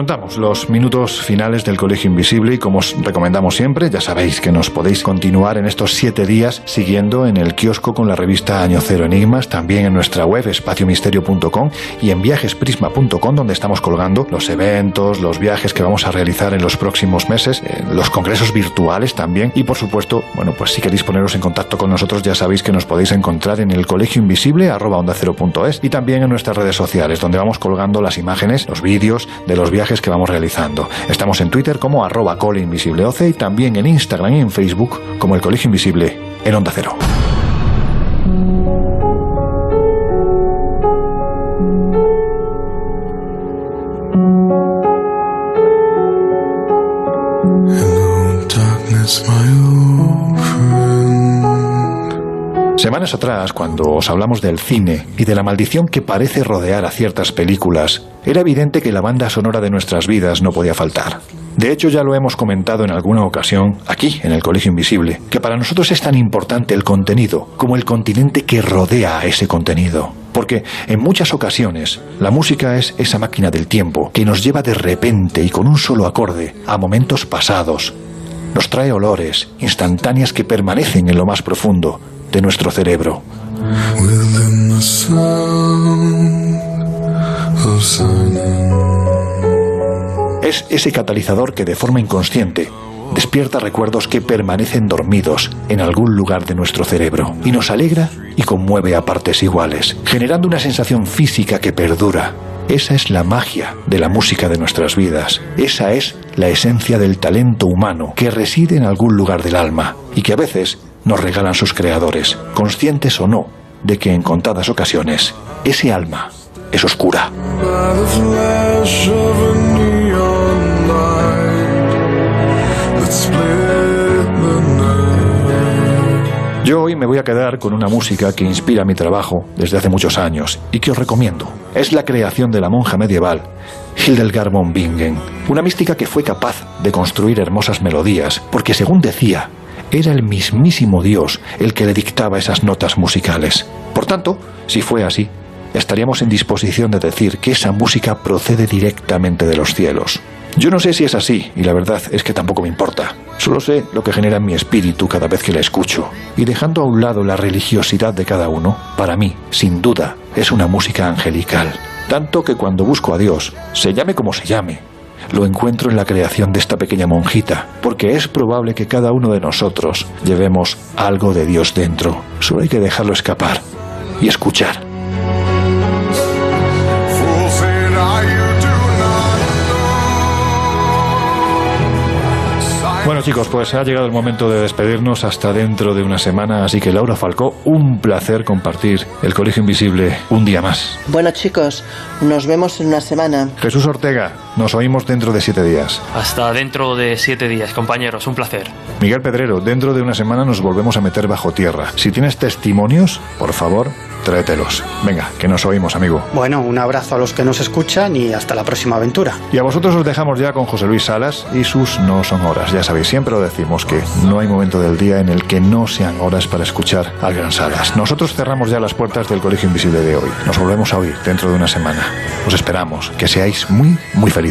Afrontamos los minutos finales del Colegio Invisible y como os recomendamos siempre, ya sabéis que nos podéis continuar en estos siete días siguiendo en el kiosco con la revista Año Cero Enigmas, también en nuestra web espaciomisterio.com y en viajesprisma.com donde estamos colgando los eventos, los viajes que vamos a realizar en los próximos meses, eh, los congresos virtuales también y por supuesto, bueno, pues si queréis poneros en contacto con nosotros ya sabéis que nos podéis encontrar en el colegio invisible arroba onda cero y también en nuestras redes sociales donde vamos colgando las imágenes, los vídeos de los viajes que vamos realizando. Estamos en Twitter como arroba coleinvisibleoce y también en Instagram y en Facebook como el Colegio Invisible en Onda Cero. Semanas atrás, cuando os hablamos del cine y de la maldición que parece rodear a ciertas películas, era evidente que la banda sonora de nuestras vidas no podía faltar. De hecho, ya lo hemos comentado en alguna ocasión, aquí, en el Colegio Invisible, que para nosotros es tan importante el contenido como el continente que rodea a ese contenido. Porque en muchas ocasiones la música es esa máquina del tiempo que nos lleva de repente y con un solo acorde a momentos pasados. Nos trae olores instantáneas que permanecen en lo más profundo de nuestro cerebro. Es ese catalizador que de forma inconsciente despierta recuerdos que permanecen dormidos en algún lugar de nuestro cerebro y nos alegra y conmueve a partes iguales, generando una sensación física que perdura. Esa es la magia de la música de nuestras vidas. Esa es la esencia del talento humano que reside en algún lugar del alma y que a veces nos regalan sus creadores, conscientes o no de que en contadas ocasiones ese alma es oscura. Yo hoy me voy a quedar con una música que inspira mi trabajo desde hace muchos años y que os recomiendo. Es la creación de la monja medieval Hildegard von Bingen, una mística que fue capaz de construir hermosas melodías porque según decía, era el mismísimo Dios el que le dictaba esas notas musicales. Por tanto, si fue así, estaríamos en disposición de decir que esa música procede directamente de los cielos. Yo no sé si es así, y la verdad es que tampoco me importa. Solo sé lo que genera en mi espíritu cada vez que la escucho. Y dejando a un lado la religiosidad de cada uno, para mí, sin duda, es una música angelical. Tanto que cuando busco a Dios, se llame como se llame, lo encuentro en la creación de esta pequeña monjita, porque es probable que cada uno de nosotros llevemos algo de Dios dentro. Solo hay que dejarlo escapar y escuchar. Fool said, "Are you do not Bueno chicos, pues ha llegado el momento de despedirnos hasta dentro de una semana, así que Laura Falcó, un placer compartir el Colegio Invisible un día más. Bueno chicos, nos vemos en una semana. Jesús Ortega, nos oímos dentro de siete días. Hasta dentro de siete días, compañeros. Un placer. Miguel Pedrero, dentro de una semana nos volvemos a meter bajo tierra. Si tienes testimonios, por favor, tráetelos. Venga, que nos oímos, amigo. Bueno, un abrazo a los que nos escuchan y hasta la próxima aventura. Y a vosotros os dejamos ya con José Luis Salas y sus No son horas. Ya sabéis, siempre lo decimos que no hay momento del día en el que no sean horas para escuchar al gran Salas. Nosotros cerramos ya las puertas del Colegio Invisible de hoy. Nos volvemos a oír dentro de una semana. Os esperamos. Que seáis muy, muy felices.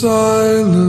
silence.